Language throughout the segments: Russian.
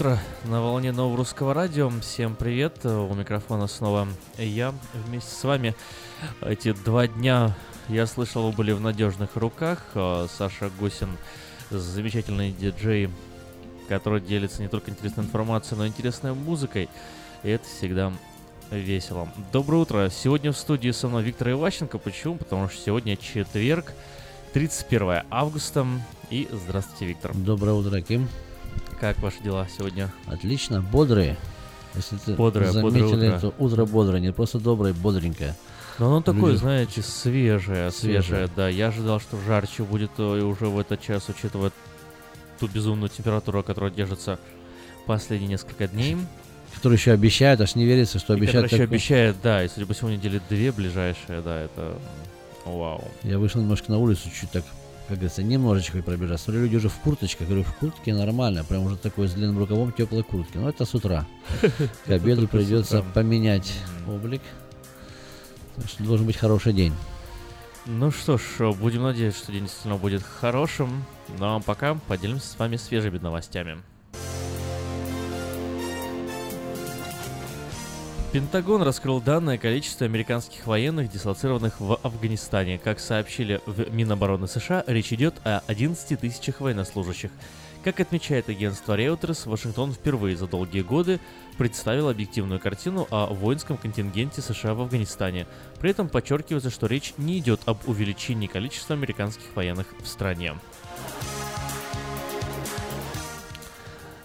Утро на волне нового русского радио. Всем привет. У микрофона снова я вместе с вами. Эти два дня, я слышал, были в надежных руках. А, Саша Гусин, замечательный диджей, который делится не только интересной информацией, но и интересной музыкой. И это всегда весело. Доброе утро. Сегодня в студии со мной Виктор Иващенко. Почему? Потому что сегодня четверг, 31 августа. И здравствуйте, Виктор. Доброе утро, Ким. Как ваши дела сегодня? Отлично, бодрые. Если ты бодрое, заметили, бодрое утро. то утро бодрое, не просто доброе, бодренькое. Но оно такое, Люди... знаете, свежее, свежее, свежее, да. Я ожидал, что жарче будет и уже в этот час, учитывая ту безумную температуру, которая держится последние несколько дней. Который еще обещают, аж не верится, что обещают. Который еще обещает, да, и судя по всему, недели две ближайшие, да, это вау. Я вышел немножко на улицу, чуть так как говорится, немножечко пробежать. Смотрю, люди уже в курточках. Говорю, в куртке нормально, прям уже такой с длинным рукавом теплой куртки. Но это с утра. К обеду придется поменять облик. Так что должен быть хороший день. Ну что ж, будем надеяться, что день действительно будет хорошим. Ну а пока поделимся с вами свежими новостями. Пентагон раскрыл данное количество американских военных, дислоцированных в Афганистане. Как сообщили в Минобороны США, речь идет о 11 тысячах военнослужащих. Как отмечает агентство Reuters, Вашингтон впервые за долгие годы представил объективную картину о воинском контингенте США в Афганистане. При этом подчеркивается, что речь не идет об увеличении количества американских военных в стране.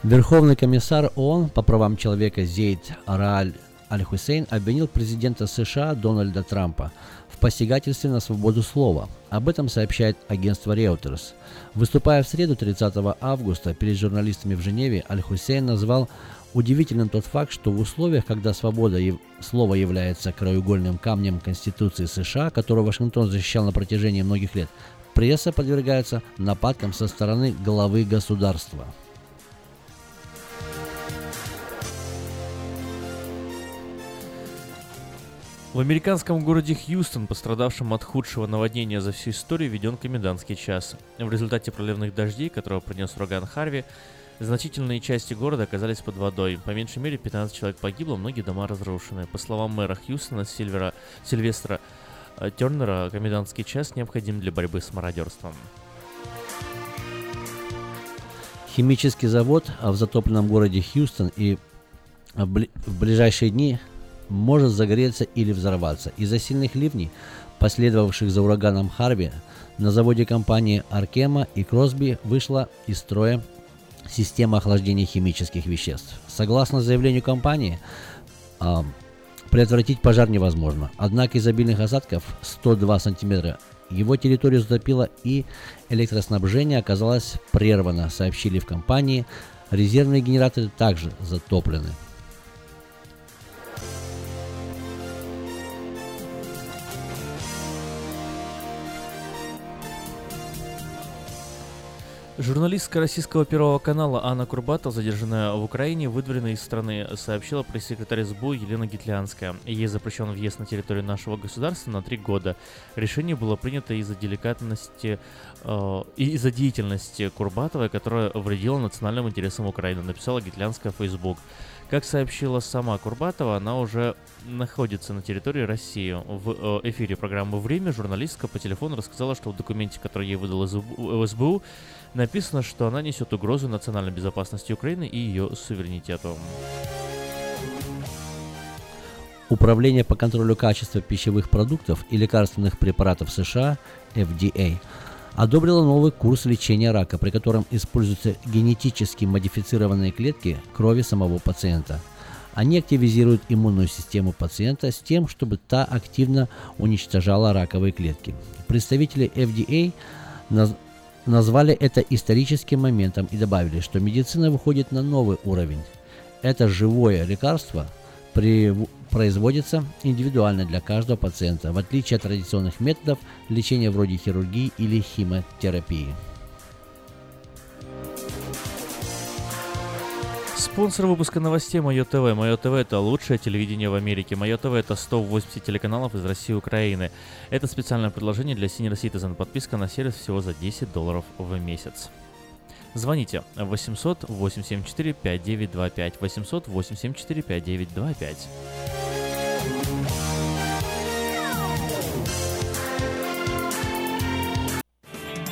Верховный комиссар ООН по правам человека Зейд Рааль Аль-Хусейн обвинил президента США Дональда Трампа в посягательстве на свободу слова. Об этом сообщает агентство Reuters. Выступая в среду 30 августа перед журналистами в Женеве, Аль-Хусейн назвал удивительным тот факт, что в условиях, когда свобода слова является краеугольным камнем Конституции США, которую Вашингтон защищал на протяжении многих лет, пресса подвергается нападкам со стороны главы государства. В американском городе Хьюстон, пострадавшем от худшего наводнения за всю историю, введен комендантский час. В результате проливных дождей, которого принес ураган Харви, значительные части города оказались под водой. По меньшей мере 15 человек погибло, многие дома разрушены. По словам мэра Хьюстона Сильвера, Сильвестра э, Тернера, комендантский час необходим для борьбы с мародерством. Химический завод в затопленном городе Хьюстон и в ближайшие дни может загореться или взорваться. Из-за сильных ливней, последовавших за ураганом Харви, на заводе компании Аркема и Кросби вышла из строя система охлаждения химических веществ. Согласно заявлению компании, а, предотвратить пожар невозможно. Однако из обильных осадков 102 сантиметра его территорию затопило и электроснабжение оказалось прервано, сообщили в компании. Резервные генераторы также затоплены. Журналистка российского Первого канала Анна Курбатова, задержанная в Украине, выдворена из страны, сообщила пресс-секретарь СБУ Елена Гитлянская. Ей запрещен въезд на территорию нашего государства на три года. Решение было принято из-за деликатности э, из-за деятельности Курбатовой, которая вредила национальным интересам Украины, написала Гитлянская в Facebook. Как сообщила сама Курбатова, она уже находится на территории России. В э, эфире программы «Время» журналистка по телефону рассказала, что в документе, который ей выдал СБУ, написано, что она несет угрозу национальной безопасности Украины и ее суверенитету. Управление по контролю качества пищевых продуктов и лекарственных препаратов США, FDA, одобрило новый курс лечения рака, при котором используются генетически модифицированные клетки крови самого пациента. Они активизируют иммунную систему пациента с тем, чтобы та активно уничтожала раковые клетки. Представители FDA назвали это историческим моментом и добавили, что медицина выходит на новый уровень. Это живое лекарство при, производится индивидуально для каждого пациента, в отличие от традиционных методов лечения вроде хирургии или химиотерапии. Спонсор выпуска новостей Мое ТВ. Мое ТВ это лучшее телевидение в Америке. Мое ТВ это 180 телеканалов из России и Украины. Это специальное предложение для Senior Citizen. Подписка на сервис всего за 10 долларов в месяц. Звоните 800 874 5925 800 874 5925.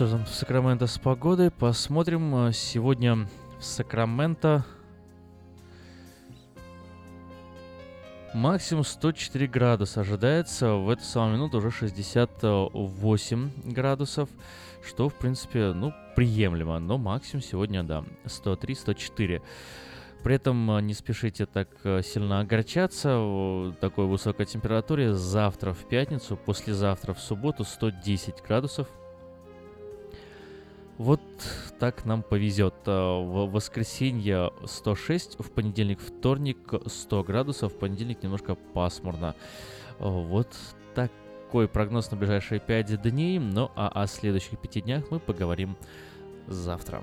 Что там в Сакраменто с погодой. Посмотрим. Э, сегодня в Сакраменто максимум 104 градуса ожидается. В эту самую минуту уже 68 градусов, что, в принципе, ну, приемлемо. Но максимум сегодня, да, 103-104. При этом э, не спешите так э, сильно огорчаться такой высокой температуре. Завтра в пятницу, послезавтра в субботу 110 градусов. Вот так нам повезет. А, в воскресенье 106, в понедельник, вторник 100 градусов, в понедельник немножко пасмурно. А, вот такой прогноз на ближайшие 5 дней. Ну а о следующих 5 днях мы поговорим завтра.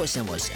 Восемь восемь.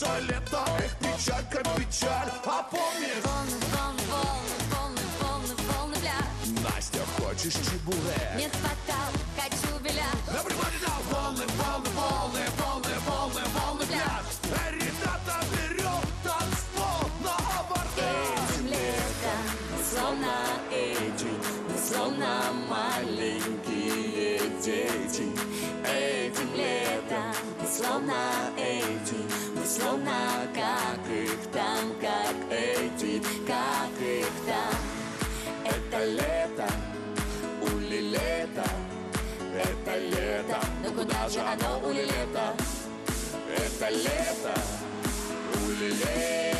Наше лето, эх, печалька, печаль А помнишь? Волны, волны, волны хочешь чебуре? Нет фатал, хочу беля. Everybody now, волны, волны, волны, волны, волны, волны, пляж Эй, ребята, берем танцпол на абордаж. Этим летом мы словно эти Мы словно маленькие дети. Этим летом мы словно эти Словно как их там, как эти Как их там. Это лето, ули лето Это лето, Но куда же оно ули лето? это лето, ули лето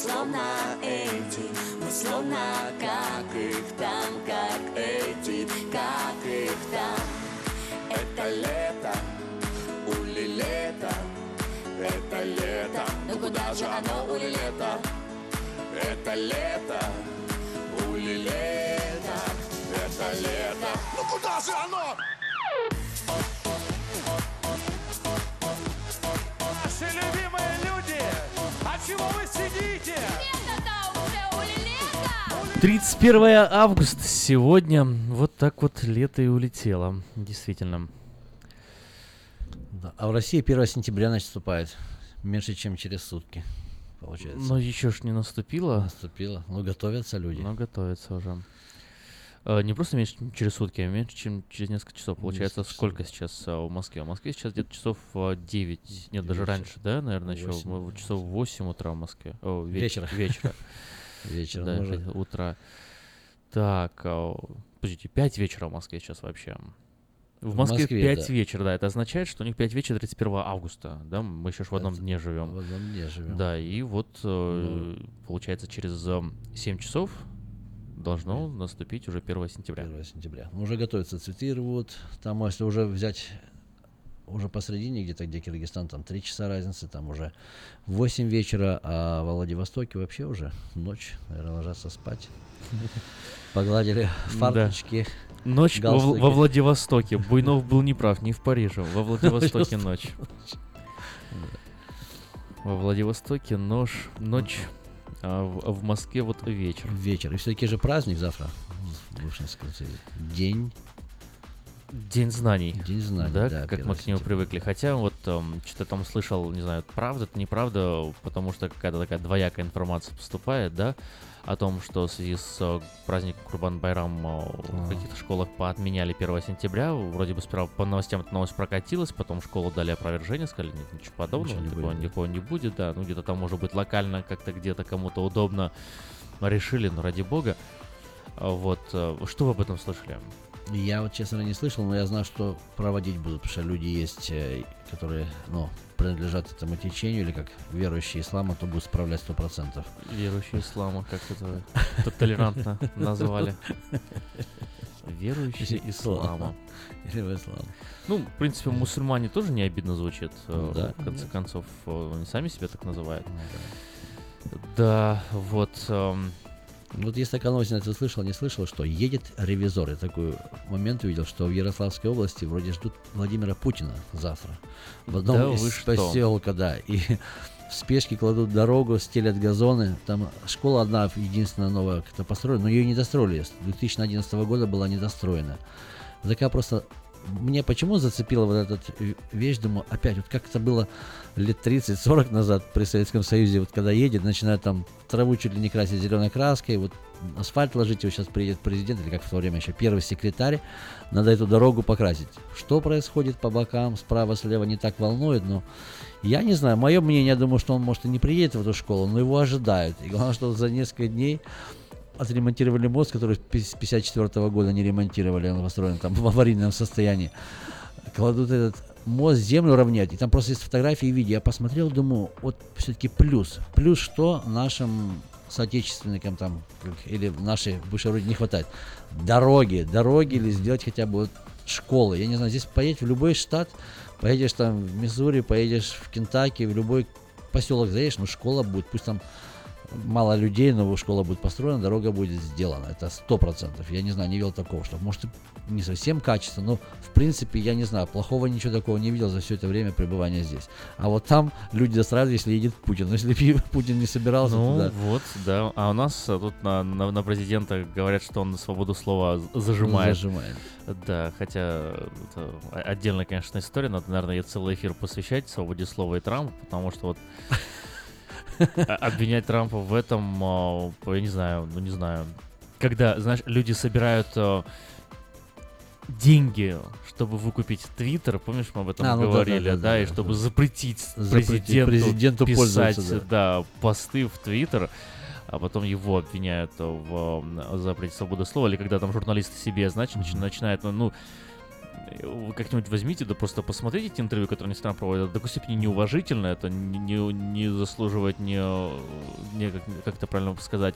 словно эти Мы словно как их там, как эти Как их там Это лето, ули лето Это лето, Ну куда же оно ули лето? это лето, ули лето Это лето, ну куда же оно? 31 августа сегодня. Вот так вот лето и улетело. Действительно. Да, А в России 1 сентября наступает. Меньше, чем через сутки, получается. Но еще ж не наступило. Наступило. Ну, готовятся люди. Но готовятся уже. Э, Не просто меньше, чем через сутки, а меньше, чем через несколько часов. Получается, Несколько сколько сейчас а, в Москве? В Москве сейчас где-то часов а, 9, нет, даже Вечер. раньше, да, наверное, еще Восемь. в- часов 8 утра в Москве. О, веч- Вечера. Вечера. Вечером Да, это утра. Так, а, подождите, 5 вечера в Москве сейчас вообще. В В Москве, Москве, 5 да. вечера, да. Это означает, что у них 5 вечера 31 августа, да? Мы еще ж в одном Это дне живем. В одном дне живем. Да, и вот, э, получается, через э, 7 часов должно наступить уже 1 сентября. 1 сентября. Ну, Уже готовятся цветы рвут. Там, если уже взять уже посредине где-то, где Киргизстан, там 3 часа разницы, там уже 8 вечера, а во Владивостоке вообще уже ночь, наверное, ложатся спать. Погладили Да. фарточки. Ночь во, Владивостоке. Буйнов был неправ, не в Париже. Во Владивостоке ночь. Во Владивостоке нож, ночь, а в, в Москве вот вечер. Вечер. И все-таки же праздник завтра. Вышинская День. День знаний. День знаний, да, да, как мы 1 к нему привыкли. Хотя вот эм, что-то там слышал, не знаю, правда это неправда, потому что какая-то такая двоякая информация поступает, да, о том, что в связи с э, праздником Курбан Байрам э, в А. каких-то школах поотменяли 1 сентября. Вроде бы справа по новостям эта новость прокатилась, потом школу дали опровержение, сказали, нет, ничего подобного, Ничего не такого, будет, да. никакого не будет, да, ну где-то там может быть локально как-то где-то кому-то удобно решили, ну ради бога. А Вот, э, что вы об этом слышали? Я вот, честно, не слышал, но я знаю, что проводить будут, потому что люди есть, э, которые, ну, принадлежат этому течению, или как верующие ислама, то будут справлять сто процентов. Верующие ислама, как это толерантно назвали. Верующие ислама. Или в ислам. Ну, в принципе, мусульмане тоже не обидно звучит. э, Ну да. В конце концов, э, они сами себя так называют. Ну Да, вот. Вот есть такая новость, я слышал, не слышал, что едет ревизор. Я такой момент увидел, что в Ярославской области вроде ждут Владимира Путина завтра. В одном Да из поселка, да. И в спешке кладут дорогу, стелят газоны. Там школа одна, единственная новая, как-то построена, но ее не достроили. С 2011 года была недостроена. Такая просто... Мне почему зацепила вот эта вещь, думаю, опять, вот как это было лет 30-40 назад при Советском Союзе, вот когда едет, начинают там траву чуть ли не красить зеленой краской, вот асфальт ложить, вот сейчас приедет президент, или как в то время еще первый секретарь, надо эту дорогу покрасить. Что происходит по бокам, справа, слева, не так волнует, но я не знаю, мое мнение, я думаю, что он, может, и не приедет в эту школу, но его ожидают. И главное, что за несколько дней отремонтировали мост, который с 54 года не ремонтировали, он построен там в аварийном состоянии. Кладут этот мост, землю равнять, и там просто есть фотографии и видео. Я посмотрел, думаю, вот все-таки плюс. Плюс что нашим соотечественникам там, или нашей бывшей родине не хватает. Дороги, дороги или сделать хотя бы вот школы. Я не знаю, здесь поедешь в любой штат, поедешь там в Миссури, поедешь в Кентаки, в любой поселок заедешь, ну школа будет, пусть там мало людей, но школа будет построена, дорога будет сделана. Это сто процентов. Я не знаю, не видел такого, что может не совсем качественно, но в принципе я не знаю, плохого ничего такого не видел за все это время пребывания здесь. А вот там люди достраивают, если едет Путин. Но если Путин не собирался ну, туда. вот, да. А у нас а, тут на, на, на президента говорят, что он свободу слова зажимает. Зажимает. Да, хотя это отдельная, конечно, история. Надо, наверное, ей целый эфир посвящать свободе слова и Трампу, потому что вот обвинять Трампа в этом, а, я не знаю, ну не знаю. Когда, знаешь, люди собирают а, деньги, чтобы выкупить Твиттер, помнишь, мы об этом а, ну говорили, да, да, да, да, да, и да, чтобы да. запретить, Запретить президенту, президенту писать, пользоваться, да. посты в Твиттер, а потом его обвиняют в запрете свободы слова, или когда там журналисты себе, значит, mm-hmm. начинают, ну, ну вы как-нибудь возьмите, да просто посмотрите эти интервью, которые они с Трампом проводят. До какой степени неуважительно, это не, не, не заслуживает не, не как, как это правильно сказать,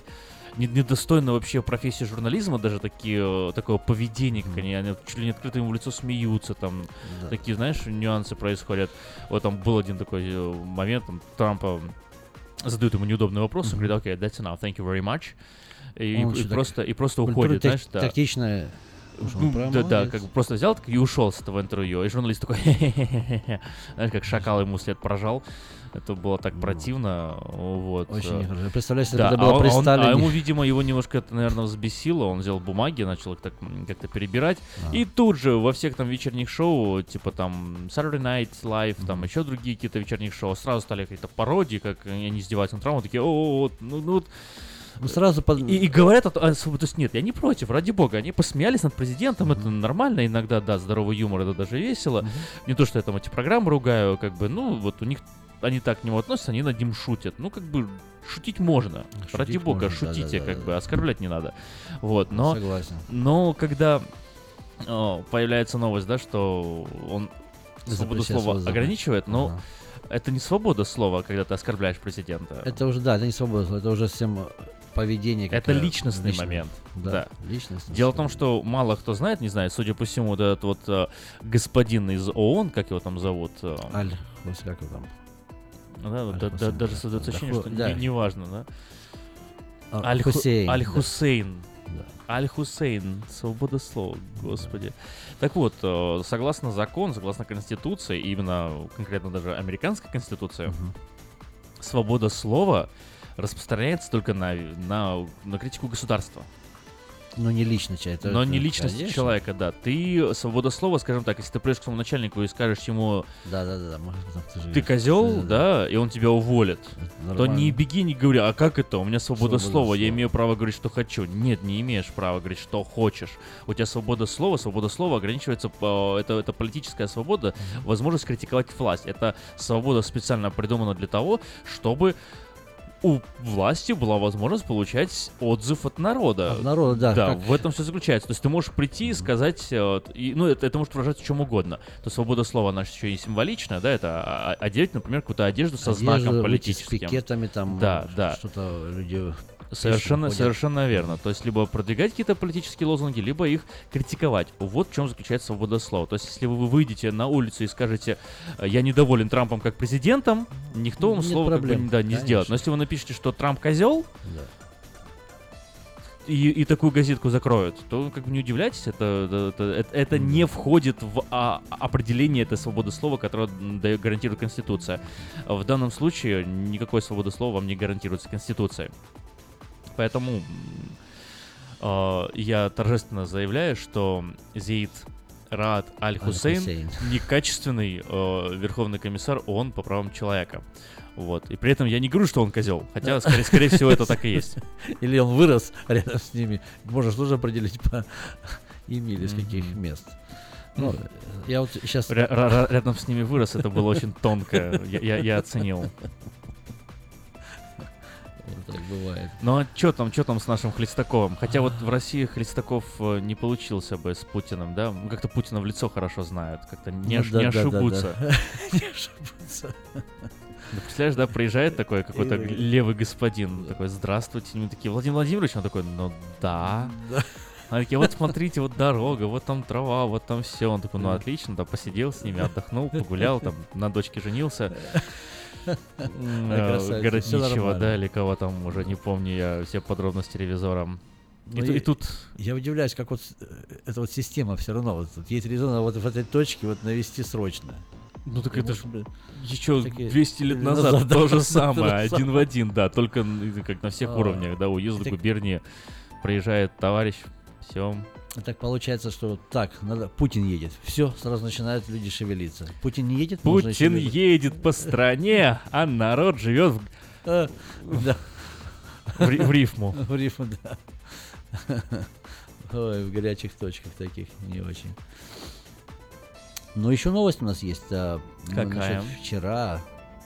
недостойно вообще профессии журнализма, даже такие, такое поведение, как они, они чуть ли не открыто ему в лицо смеются, там Да. такие, знаешь, нюансы происходят. Вот там был один такой э, момент, там, Трампа задают ему неудобный вопрос, он говорит, окей, that's enough, thank you very much. И, Он и так просто, и просто уходит, так- знаешь, да. Тактичная. Ну, да, да, как бы просто взял так и ушел с этого интервью. И журналист такой, знаешь, как шакал ему след прожал. Это было так противно, вот. Очень нехорошо. Представляешь, да, это а, было он- при а он- а Сталине. ему, видимо, его немножко это, наверное, взбесило. Он взял бумаги, начал их так как-то перебирать. А. И тут же во всех там вечерних шоу, типа там Saturday Night Live, там еще другие какие-то вечерних шоу, сразу стали какие-то пародии, как они издеваются над Трампом, такие, о, ну, ну вот Ну, сразу под... и, и говорят, своб- то есть нет, я не против, ради бога, они посмеялись над президентом, это нормально, иногда, да, здоровый юмор, это даже весело. Не то, что я там эти программы ругаю, как бы, ну, вот у них, они так к нему относятся, они над ним шутят. Ну, как бы, шутить можно, Шутить ради бога, можно, шутите, да-да-да-да. как бы, оскорблять не надо. Вот, но, Согласен. но когда о, появляется новость, да, что он свободу слова ограничивает, но Ага. это не свобода слова, когда ты оскорбляешь президента. Это уже, да, это не свобода, это уже всем э, поведение. Это личностный личное. момент. Да, Да. личностный. Дело в том, что мало кто знает, не знает, судя по всему, вот этот вот э, господин из ООН, как его там зовут, э, Аль, как его там. Да, вот да- да- Аль-Хусейн, даже да, создается да, ощущение, что да. не- неважно, да? А, Аль-Ху- Хусейн, да. Аль-Хусейн. Да. Аль-Хусейн, свобода слова, господи. Так вот, э, согласно закону, согласно Конституции, именно конкретно даже американской Конституции, Мгм. свобода слова распространяется только на, на, на критику государства. Но не человек. это- Но это- не личность конечно. человека, да. Ты свобода слова, скажем так, если ты придешь к своему начальнику и скажешь ему, Да, да, да, да. может, там ты же- ты козел, Да, да, и он тебя уволит, то не беги, не говори, а как это? У меня свобода, Свобода слова, я слова. имею право говорить, что хочу. Нет, не имеешь права говорить, что хочешь. У тебя свобода слова, свобода слова ограничивается, по- это, это политическая свобода, возможность критиковать власть. Это свобода специально придумана для того, чтобы у власти была возможность получать отзыв от народа. От народа, да, Да, как- в этом все заключается. То есть ты можешь прийти и сказать, э, и, ну, это, это может выражаться чем угодно. То свобода слова, она еще и символичная, да, это а- а- одеть, например, какую-то одежду со Одежда, знаком политическим. С пикетами там. Да, э, да. Что-то люди... Совершенно, совершенно верно. То есть либо продвигать какие-то политические лозунги, либо их критиковать. Вот в чем заключается свобода слова. То есть если вы выйдете на улицу и скажете, «Э, я недоволен Трампом как президентом, никто вам Нет слова как бы, да, не конечно. сделает. Но если вы напишете, что Трамп козел, Да. и, и такую газетку закроют, то как бы не удивляйтесь, это, это, это, это не входит в а, определение этой свободы слова, которое дает, гарантирует Конституция. В данном случае никакой свободы слова вам не гарантируется Конституцией. Поэтому э, я торжественно заявляю, что Зейд Раад Аль-Хусейн Аль-Хусейн. некачественный э, верховный комиссар ООН по правам человека. Вот. И при этом я не говорю, что он козел, хотя, скорее, скорее всего, это так и есть. Или он вырос рядом с ними. Же тоже определить по имени или с каких мест. Ну, я вот сейчас... Рядом с ними вырос, это было очень тонко. Я оценил. Так бывает. Ну а что там, что там с нашим Хлестаковым? Хотя вот в России Хлестаков э, не получился бы с Путиным, да? Ну, Как-то Путина в лицо хорошо знают, как-то не, Ну да, не ошибутся. Не ошибутся. Ну, представляешь, да, приезжает такой какой-то И- левый господин, такой, здравствуйте, мы такие, Владимир Владимирович, он такой, ну да. Да. Они такие, вот смотрите, вот дорога, вот там трава, вот там все. Он такой, ну отлично, да, посидел с ними, отдохнул, погулял, там на дочке женился. Э, Городничего, да, или кого там, уже не помню я все подробности ревизора. И, Ну, ту- и я- тут Я удивляюсь, как вот э, эта вот система все равно, вот тут есть резон, вот в этой точке вот навести срочно. Ну так это ж может быть, еще такие- 200 лет назад, назад то же самое, же один в один, да, только как на всех А. уровнях, да, уезд губернии приезжает товарищ, все. Так получается, что так, надо, Путин едет. Все, сразу начинают люди шевелиться. Путин не едет, Путин едет по стране, а народ живет в, А, Да, в в рифму. в рифму, да. Ой, в горячих точках таких не очень. Ну, еще новость у нас есть. а, ну, Какая? насчет Вчера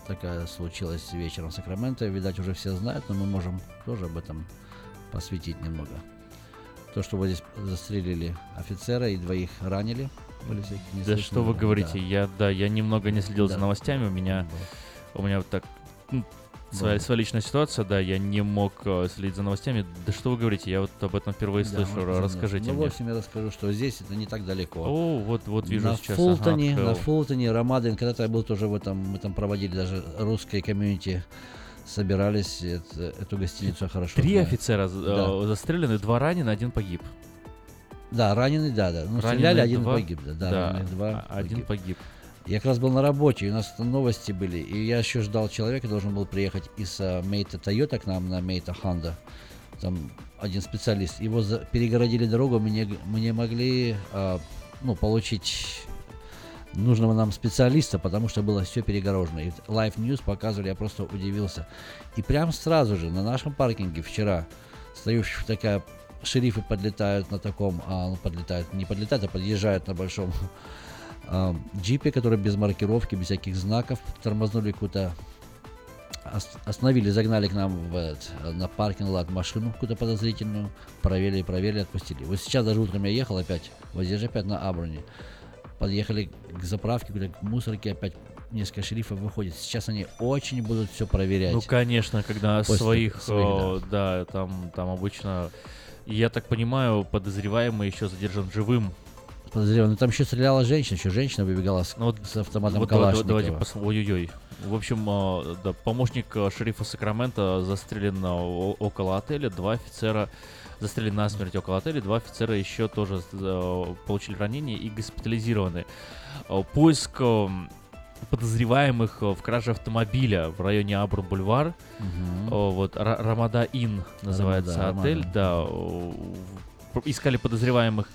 такая случилась вечером в Сакраменто. Видать, уже все знают, но мы можем тоже об этом посвятить немного. То, что вот здесь застрелили офицера и двоих ранили. Да что вы говорите, да. я, да, я немного не следил за Да. новостями, у меня, у меня вот так, ну, своя, Да. своя личная ситуация, да, я не мог э, следить за новостями. Да что вы говорите, я вот об этом впервые Да, слышу, можно расскажите ну, мне. в общем, я расскажу, что здесь это не так далеко. О, вот, вот вижу на сейчас. Фултоне, ага, на открыл. Фултоне, Рамадин, когда-то я был тоже в этом, мы там проводили даже русское комьюнити, собирались, это- эту гостиницу хорошо Три знаю. офицера Да. э, застрелены, два ранены, один погиб. Да, раненый, да, да. Ну, Раненые стреляли, один два, погиб, да, да, да, раненых два а- один погиб. Я как раз был на работе, и у нас новости были, и я еще ждал человека, должен был приехать из а, Мейта Тойота к нам на Мейта Хонда. Там один специалист. Его за- перегородили дорогу, мы не, мы не могли а, ну, получить нужного нам специалиста, потому что было все перегорожено. И Live News показывали, я просто удивился. И прям сразу же на нашем паркинге вчера ш- такая, шерифы подлетают на таком, а, ну, подлетают, не подлетают, а подъезжают на большом а, джипе, который без маркировки, без всяких знаков, тормознули ос- остановили, загнали к нам в на паркинг лад машину какую-то подозрительную, проверили, проверили, отпустили. Вот сейчас даже утром я ехал опять, вот здесь же опять на Аброне. Подъехали к заправке, к мусорке, опять несколько шерифов выходит. Сейчас они очень будут все проверять. Ну, конечно, когда После своих, своих, э, да, там, там обычно, я так понимаю, подозреваемый еще задержан живым. Подозреваю, ну там еще стреляла женщина, еще женщина выбегала с, Ну, вот с автоматом Вот Калашникова. давайте пос- Ой-ой-ой. В общем, э, да, помощник э, шерифа Сакрамента застрелен э, около отеля, два офицера застрелили насмерть около отеля, два офицера еще тоже э, получили ранения и госпитализированы. Э, Поиск э, подозреваемых в краже автомобиля в районе Абрун-Бульвар. О, вот Ра- Рамада Ин называется Рамада, отель, Рамада. да. Искали подозреваемых,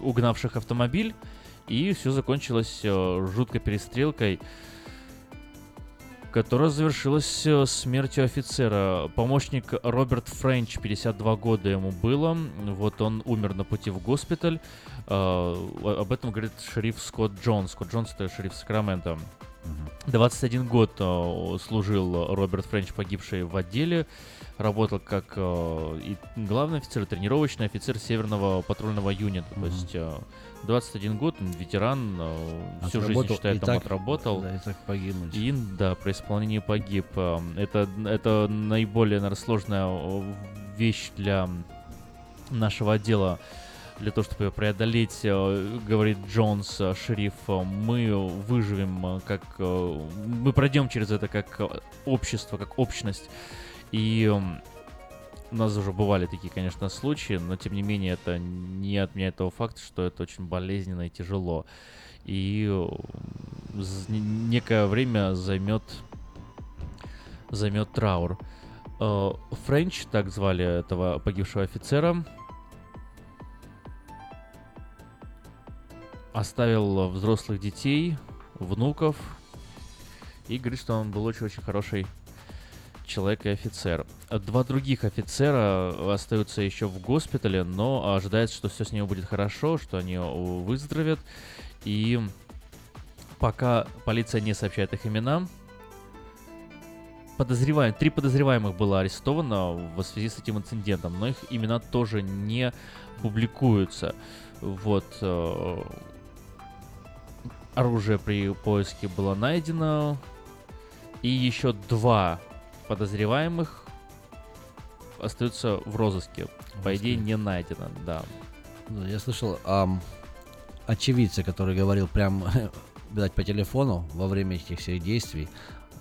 угнавших автомобиль, и все закончилось жуткой перестрелкой, которая завершилась э, смертью офицера. Помощник Роберт Френч, 52 года ему было, вот он умер на пути в госпиталь. Э, Об этом говорит шериф Скотт Джонс. Скотт Джонс это шериф Сакрамента. 21 год э, служил Роберт Френч, погибший в отделе. Работал как и главный офицер, и тренировочный офицер Северного патрульного юнита. То Мгм. есть 21 год, он ветеран, э, всю жизнь, Отработал, считай, там так- отработал. Да, и так погибнуть. И, да, при исполнении погиб. Э, Это, это наиболее, наверное, сложная э, вещь для нашего отдела. Для того, чтобы ее преодолеть, говорит Джонс, шериф, мы выживем как... Мы пройдем через это как общество, как общность. И у нас уже бывали такие, конечно, случаи, но тем не менее это не отменяет того факта, что это очень болезненно и тяжело. И некое время займет займет траур. Э, Френч, так звали этого погибшего офицера, оставил взрослых детей, внуков, и говорит, что он был очень-очень хороший человек и офицер. Два других офицера остаются еще в госпитале, но ожидается, что все с ними будет хорошо, что они выздоровеют. И пока полиция не сообщает их имена, подозреваем, три подозреваемых было арестовано в связи с этим инцидентом, но их имена тоже не публикуются. Вот. э, оружие при поиске было найдено. И еще два подозреваемых остаются в розыске. По идее, не найдено, да. Ну, Я слышал ам, очевидца, который говорил прям, видать, по телефону во время этих всех действий.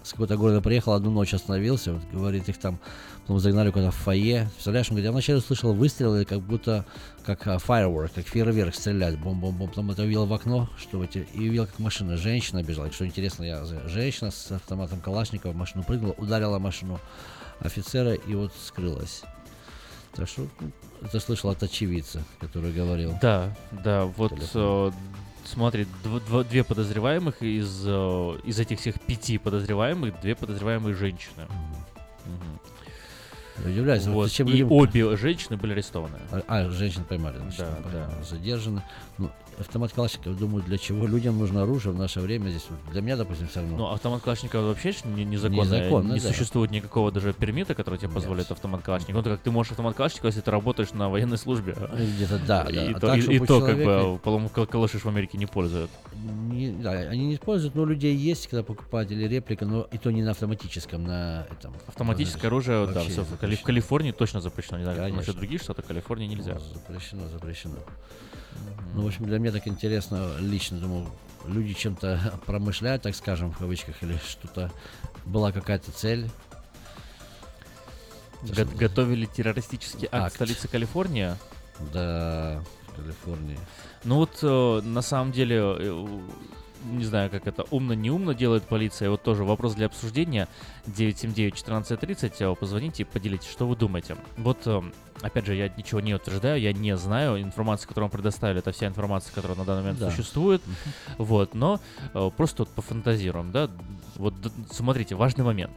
С какого-то города приехал, одну ночь остановился, вот, говорит, их там, потом загнали куда-то в фойе. Представляешь, он говорит, я вначале услышал выстрелы, как будто, как firework, как фейерверк стрелять, бом-бом-бом. Потом это увидел в окно, что эти, и увидел, как машина, женщина бежала. Что интересно, я, женщина с автоматом Калашникова в машину прыгнула, ударила машину офицера и вот скрылась. Так что ну, это слышал от очевидца, который говорил. Да, да, вот э, смотри, дв- дв- две подозреваемых из, э, из этих всех пяти подозреваемых, две подозреваемые женщины. Мгм. Я удивляюсь, вот Вот, зачем И людям- обе женщины были арестованы. А, а, женщин поймали, значит, Да, понятно, да. задержаны. Ну, автомат Калашников, думаю, для чего людям нужно оружие в наше время здесь? Для меня, допустим, все равно. Ну, автомат Калашникова вообще не, незаконно. Незаконно, не да. существует никакого даже пермита, который тебе позволяет автомат Калашникова. Ну, как ты можешь автомат Калашникова, если ты работаешь на военной службе. Ну, где-то да, да. И А то, так, и- и как бы, по-моему, кал- калаши ж в Америке не пользуют. Не- да, они не используют, но у людей есть, когда покупают или реплика, но и то не на автоматическом, на этом. Автоматическое оружие, да, все, в. Калифорнии точно запрещено. Не знаю, насчет других штатов, в Калифорнии нельзя. Ну, Запрещено, запрещено. Ну, в общем, для меня так интересно лично, думаю, люди чем-то промышляют, так скажем, в кавычках, или что-то, была какая-то цель. Го- готовили террористический акт, Акт. в столице Калифорнии. Да, в Калифорнии. Ну вот, э, на самом деле, э, не знаю, как это умно-не умно делает полиция. Вот тоже вопрос для обсуждения. 979-1430. э, Позвоните и поделитесь, что вы думаете. Вот, э, опять же, я ничего не утверждаю, я не знаю. Информация, которую вам предоставили, это вся информация, которая на данный момент Да. существует. Вот, но э, просто вот пофантазируем, да. Вот, смотрите, важный момент.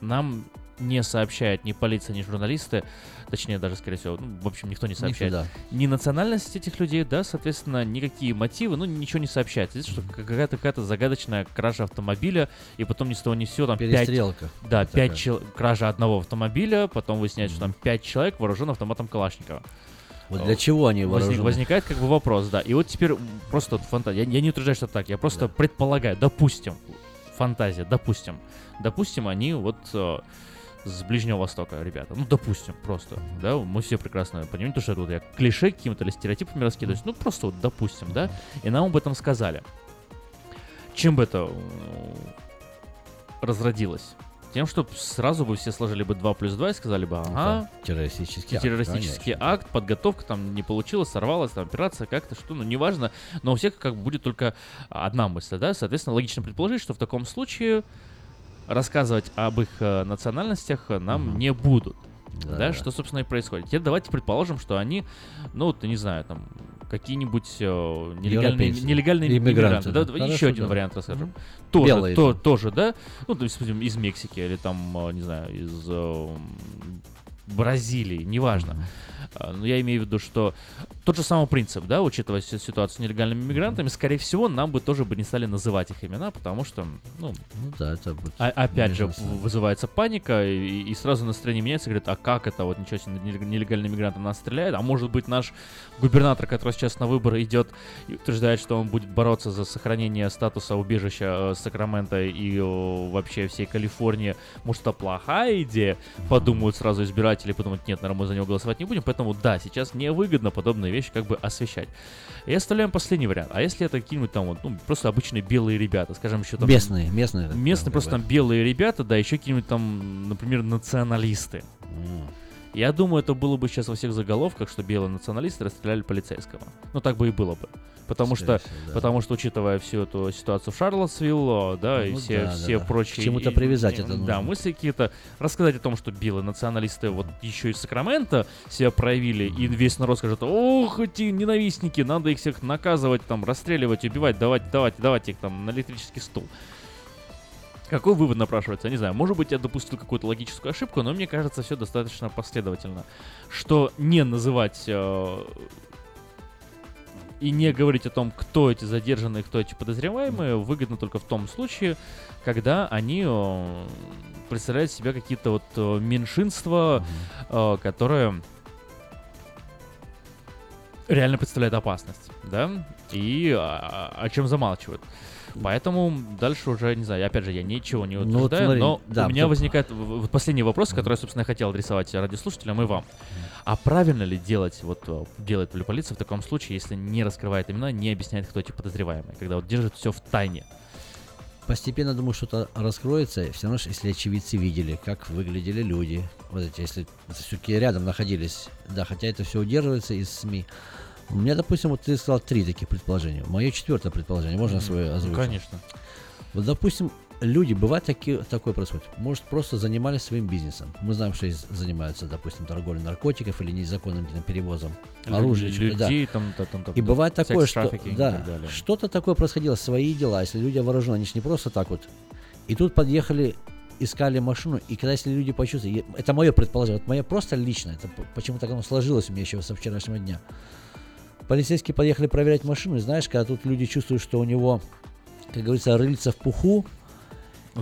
Нам не сообщает ни полиция, ни журналисты, точнее даже, скорее всего, ну, в общем, никто не сообщает Никуда. ни национальность этих людей, да, соответственно, никакие мотивы, ну, ничего не сообщается. Здесь что какая-то какая-то загадочная кража автомобиля, и потом ни с того ни с сего там Перестрелка. да, Такая. пять чел- кража одного автомобиля, потом выясняется, что там пять человек вооружен автоматом Калашникова. Вот для чего они Возник- вооружены? возникает как бы вопрос, да. И вот теперь просто фантазия. Я, я не утверждаю, что так. Я просто предполагаю, допустим, фантазия, допустим. Допустим, они вот э, с Ближнего Востока, ребята. Ну, допустим, просто. Да, мы все прекрасно понимаем, то, что вот я клише какими-то или стереотипами раскидываюсь. Ну, просто вот допустим, да. И нам об этом сказали. Чем бы это э, разродилось? Тем, что сразу бы все сложили бы 2 плюс 2 и сказали бы, ага, да, террористический акт, террористический акт, подготовка там не получилась, сорвалась, там операция как-то, что, ну, неважно, но у всех как бы будет только одна мысль, да, соответственно, логично предположить, что в таком случае рассказывать об их э, национальностях э, нам не будут. Да, Да. что, собственно, и происходит. Теперь давайте предположим, что они, ну, вот, не знаю, там, какие-нибудь э, нелегальные, Европейцы. нелегальные Иммигранты, иммигранты. Да, да. да, еще один да. вариант расскажем. Мгм. Тоже, Белые то, же. тоже, да? Ну, допустим, из Мексики или там, э, не знаю, из Бразилии, неважно. А, Но я имею в виду, что тот же самый принцип, да, учитывая си- ситуацию с нелегальными мигрантами, скорее всего, нам бы тоже бы не стали называть их имена, потому что, ну, Ну да, это будет. а- опять же, вызывается паника, и, и сразу настроение меняется, говорят, а как это, вот ничего себе, нелег- нелегальный мигрант нас стреляет, а может быть наш губернатор, который сейчас на выборы идет, и утверждает, что он будет бороться за сохранение статуса убежища э, Сакрамента и э, вообще всей Калифорнии, может, это плохая идея, подумают сразу избиратели, подумают, нет, наверное, мы за него голосовать не будем, поэтому да, сейчас невыгодно подобные вещи как бы освещать. И оставляем последний вариант. А если это какие-нибудь там вот, ну, просто обычные белые ребята, скажем, еще там... Местные, местные. Местные просто там белые ребята, да, еще какие-нибудь там, например, националисты. Я думаю, это было бы сейчас во всех заголовках, что белые националисты расстреляли полицейского. Ну, так бы и было бы. Потому Скорее что, всего, да. потому что, учитывая всю эту ситуацию в Шарлотсвилл, да, и Ну все, да, да, все да. прочие... К чему-то и- привязать и- это Да, нужно. мысли какие-то. Рассказать о том, что белые националисты вот еще из Сакрамента себя проявили, и весь народ скажет, ох, эти ненавистники, надо их всех наказывать, там, расстреливать, убивать, давать, давать, давать их там на электрический стул. Какой вывод напрашивается? Я не знаю. Может быть, я допустил какую-то логическую ошибку, но мне кажется, все достаточно последовательно. Что не называть э, и не говорить о том, кто эти задержанные, кто эти подозреваемые, выгодно только в том случае, когда они э, представляют себя какие-то вот э, меньшинства, э, которые реально представляют опасность, да, и а, о чем замалчивают. Поэтому дальше уже, не знаю, опять же, я ничего не Ну, вот утверждаю, смотри, но да, у меня тут- возникает вот последний вопрос, который я, собственно, хотел адресовать радиослушателям и вам. А правильно ли делать, вот э, делает ли полиция в таком случае, если не раскрывает имена, не объясняет, кто эти подозреваемые, когда вот держит все в тайне? Постепенно, думаю, что-то раскроется. Все равно, если очевидцы видели, как выглядели люди, вот эти, если все-таки рядом находились, да, хотя это все удерживается из СМИ. У меня, допустим, вот ты сказал три таких предположения. Мое четвертое предположение, можно свое Ну, озвучить? конечно. Вот, допустим, люди, бывает таки, такое происходит, может, просто занимались своим бизнесом. Мы знаем, что занимаются, допустим, торговлей наркотиков или незаконным перевозом Лю- оружия. людей, да. там, та- там, там, И бывает такое, что да, так что-то такое происходило, свои дела, если люди вооружены, они же не просто так вот. И тут подъехали, искали машину, и когда если люди почувствовали, это мое предположение, вот мое просто лично, это п- почему так оно сложилось у меня еще со вчерашнего дня. Полицейские поехали проверять машину, и знаешь, когда тут люди чувствуют, что у него, как говорится, рыльца в пуху,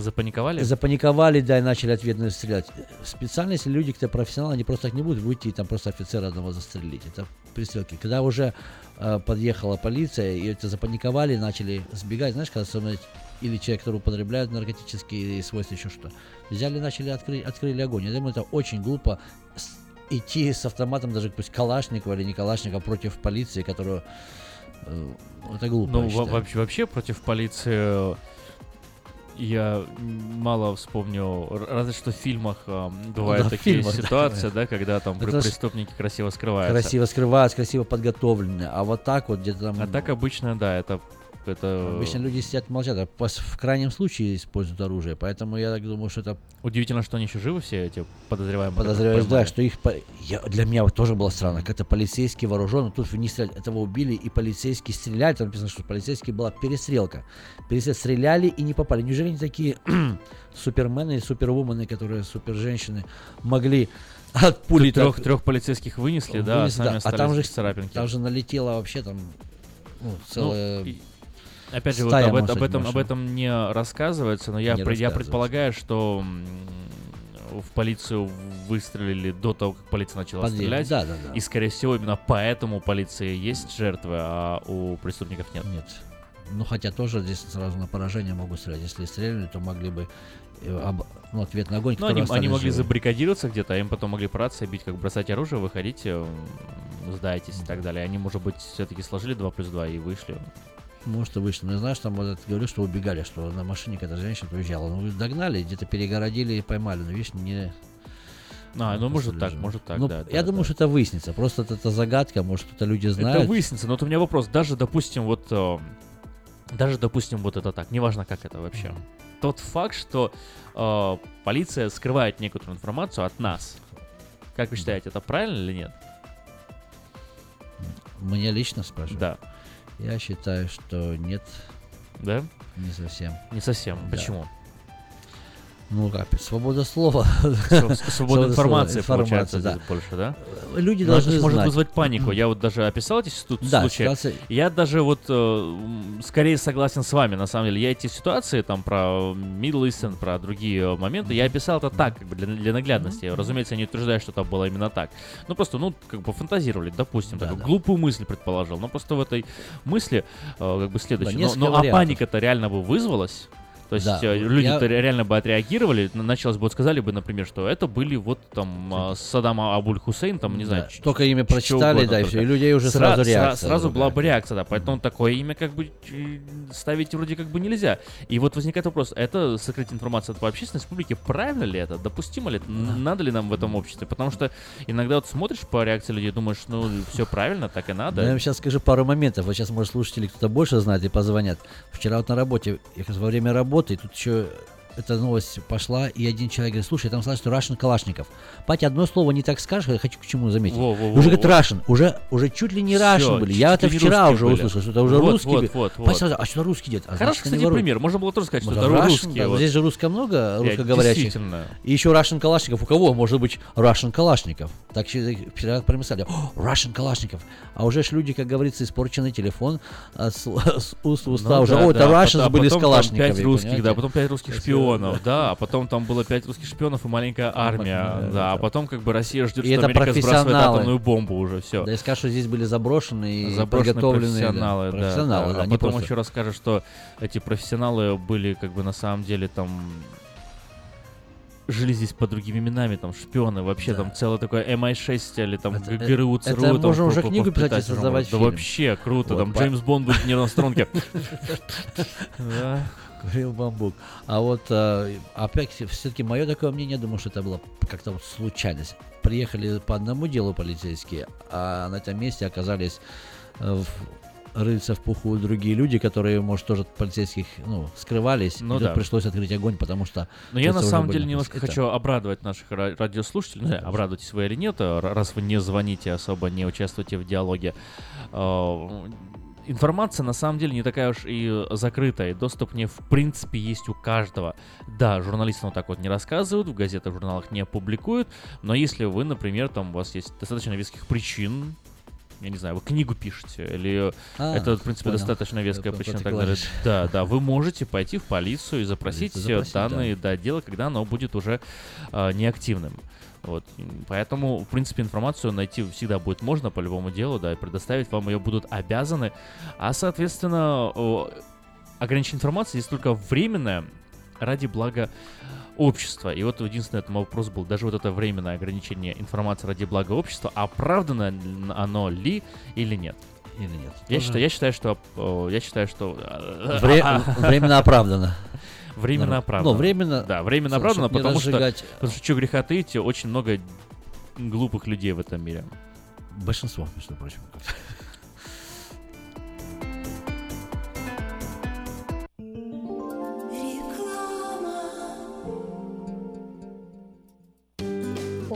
Запаниковали? Запаниковали, да, и начали ответно стрелять. Специально, если люди, кто профессионалы, они просто так не будут выйти и там просто офицера одного застрелить. Это пристрелки. Когда уже э, подъехала полиция, и это запаниковали, начали сбегать, знаешь, когда особенно или человек, который употребляет наркотические свойства, еще что. Взяли, начали открыть, открыли огонь. Я думаю, это очень глупо идти с автоматом, даже пусть Калашникова или не Калашникова, против полиции, которую... э, это глупо, Ну, вообще, вообще против полиции э, я мало вспомню, разве что в фильмах э, бывают да, в такие фильмах, да. ситуации, да, когда там Это преступники красиво скрываются. Красиво скрываются, красиво подготовлены. А вот так вот где-то там... А так обычно, да, это... это Обычно люди сидят молчат, а в крайнем случае используют оружие. Поэтому я так думаю, что это Удивительно, что они еще живы все эти подозреваемые. подозреваю, которых да, что их я- для меня вот тоже было странно, как это полицейский вооружен, тут не стреляли, этого убили и полицейские стреляли, там написано, что полицейские была перестрелка, перестрел стреляли и не попали. Неужели они такие супермены и супервумены, которые супер женщины могли от пули трех, так- трех полицейских вынесли, да, а вынесли, сами да. а там же царапинки. там же налетело вообще там ну, целая и- Опять же, вот об, об этом, об машин. этом не рассказывается, но я, Не я предполагаю, что в полицию выстрелили до того, как полиция начала Подъехали. стрелять. Да, да, да. И, скорее всего, именно поэтому у полиции есть жертвы, а у преступников нет. Нет. Ну, хотя тоже здесь сразу на поражение могут стрелять. Если стреляли, то могли бы э, об- ну, ответный огонь, Ну, они, они могли живы. забаррикадироваться где-то, а им потом могли рации бить, как бросать оружие, выходите, м, сдайтесь и так далее. Они, может быть, все-таки сложили 2 плюс 2 и вышли. Может, и вышли. Но я знаю, что там вот это говорю, что убегали, что на машине какая-то женщина уезжала. Ну, догнали, где-то перегородили и поймали. Но, видишь, не... А, ну, может так, же. может так, Ну, да. Я да, думаю, да. что это выяснится. Просто это, это загадка, может, кто-то люди знают. Это выяснится, но вот у меня вопрос. Даже, допустим, вот... э, Даже, допустим, вот это так, неважно, как это вообще. Тот факт, что э, полиция скрывает некоторую информацию от нас. Как вы считаете, это правильно или нет? Мне лично спрашивают? Да. Я считаю, что нет. Да? Не совсем. Не совсем. Да. Почему? Ну, как, свобода слова. Свобода слова, информации, информация, получается, да. больше, да? Люди Но это должны ж может знать. вызвать панику. Я вот даже описал эти Да, случаи. ситуация- Я даже вот э, скорее согласен с вами, на самом деле. Я эти ситуации, там, про Middle Eastern, про другие моменты, я описал это так, как бы для, для наглядности. Разумеется, я не утверждаю, что это было именно так. Ну, просто, ну, как бы фантазировали, допустим, такую глупую мысль предположил. Но просто в этой мысли, э, как бы, следующее. но, несколько но а паника-то реально бы вызвалась. То есть Да, э, люди-то я- реально бы отреагировали, началось бы, вот сказали бы, например, что это были вот там а, Саддам Абуль Хусейн, там, не Да, знаю, только имя прочитали, угодно да, и у людей уже Сра- сразу сра- реакция Сразу была бы реакция, да, поэтому такое имя как бы э, ставить вроде как бы нельзя. И вот возникает вопрос, это сокрытие информации от общественности публики, правильно ли это, допустимо ли это, Н- надо ли нам в этом обществе? Потому что иногда вот смотришь по реакции людей, думаешь, ну, все правильно, так и надо. Да, я вам сейчас скажу пару моментов. Вот сейчас, может, слушатели кто-то больше знает и позвонят. Вчера вот на работе, я как раз во время работы, и тут еще эта новость пошла, и один человек говорит, слушай, там сказали, что Russian Калашников. Батя, одно слово не так скажешь, я хочу к чему заметить. Во, во, во, уже говорит во. Russian, уже, уже чуть ли не Russian были. Я это вчера русские уже были. услышал, что это уже Вот, русский. вот, вот, вот. сразу, а что русский дед? А Хороший, кстати, пример. Можно было тоже сказать, что это русские. да, вот. Здесь же русско много, Я- русскоговорящих. И еще Russian Калашников. У кого может быть Russian Калашников? Так че- вчера промысали. Russian Калашников. А уже ж люди, как говорится, испорченный телефон а, с, уст уста Ну уже. О, это а Russians потом- были с Калашниковыми. пять русских, да, потом пять русских есть, шпионов, да, а потом там было пять русских шпионов и маленькая армия, да, да, а потом как бы Россия ждет, что это Америка сбрасывает атомную бомбу уже, все. Да и скажут, что здесь были заброшенные и да, профессионалы, да, профессионалы, да. да, а потом еще расскажет, что эти профессионалы были как бы на самом деле там жили здесь под другими именами, там шпионы, вообще там целое такое MI6 или там Это- ГРУ, это ЦРУ. там можно уже книгу писать и создавать. Да фильм. вообще круто, Вот, там по- Джеймс Бонд будет не на струнке. Курил бамбук. А вот э, опять все-таки мое такое мнение, думаю, что это было как-то вот случайность. Приехали по одному делу полицейские, а на этом месте оказались э, в рыльца в пуху другие люди, которые, может, тоже от полицейских, ну, скрывались. Ну да. пришлось открыть огонь, потому что... Но я на самом деле немножко это- хочу обрадовать наших ра- радиослушателей. Ну, обрадуйтесь вы или нет, р- раз вы не звоните, особо не участвуете в диалоге. Информация на самом деле не такая уж и закрытая. и Доступ к ней в принципе есть у каждого. Да, журналисты вот так вот не рассказывают, в газетах, в журналах не публикуют, но если вы, например, там у вас есть достаточно веских причин, я не знаю, вы книгу пишете, или А, это, в принципе, понял. достаточно веская Про- причина и так далее. Да, да, вы можете пойти в полицию и запросить, Полицию э, запросить, да. данные до дела, когда оно будет уже э, неактивным. Вот. Поэтому, в принципе, информацию найти всегда будет можно по любому делу, да, и предоставить вам ее будут обязаны. А, соответственно, ограничение информации здесь только временное ради блага общества. И вот единственный этот вопрос был, даже вот это временное ограничение информации ради блага общества, оправдано оно ли или нет? Или нет? Я Тоже- считаю, я считаю, что я считаю, что э, Вре- временно оправдано. Временно оправдано. Ну, временно- Да, временно оправдано, потому что, разжигать- потому что, что греха таить, очень много глупых людей в этом мире. Большинство, между прочим.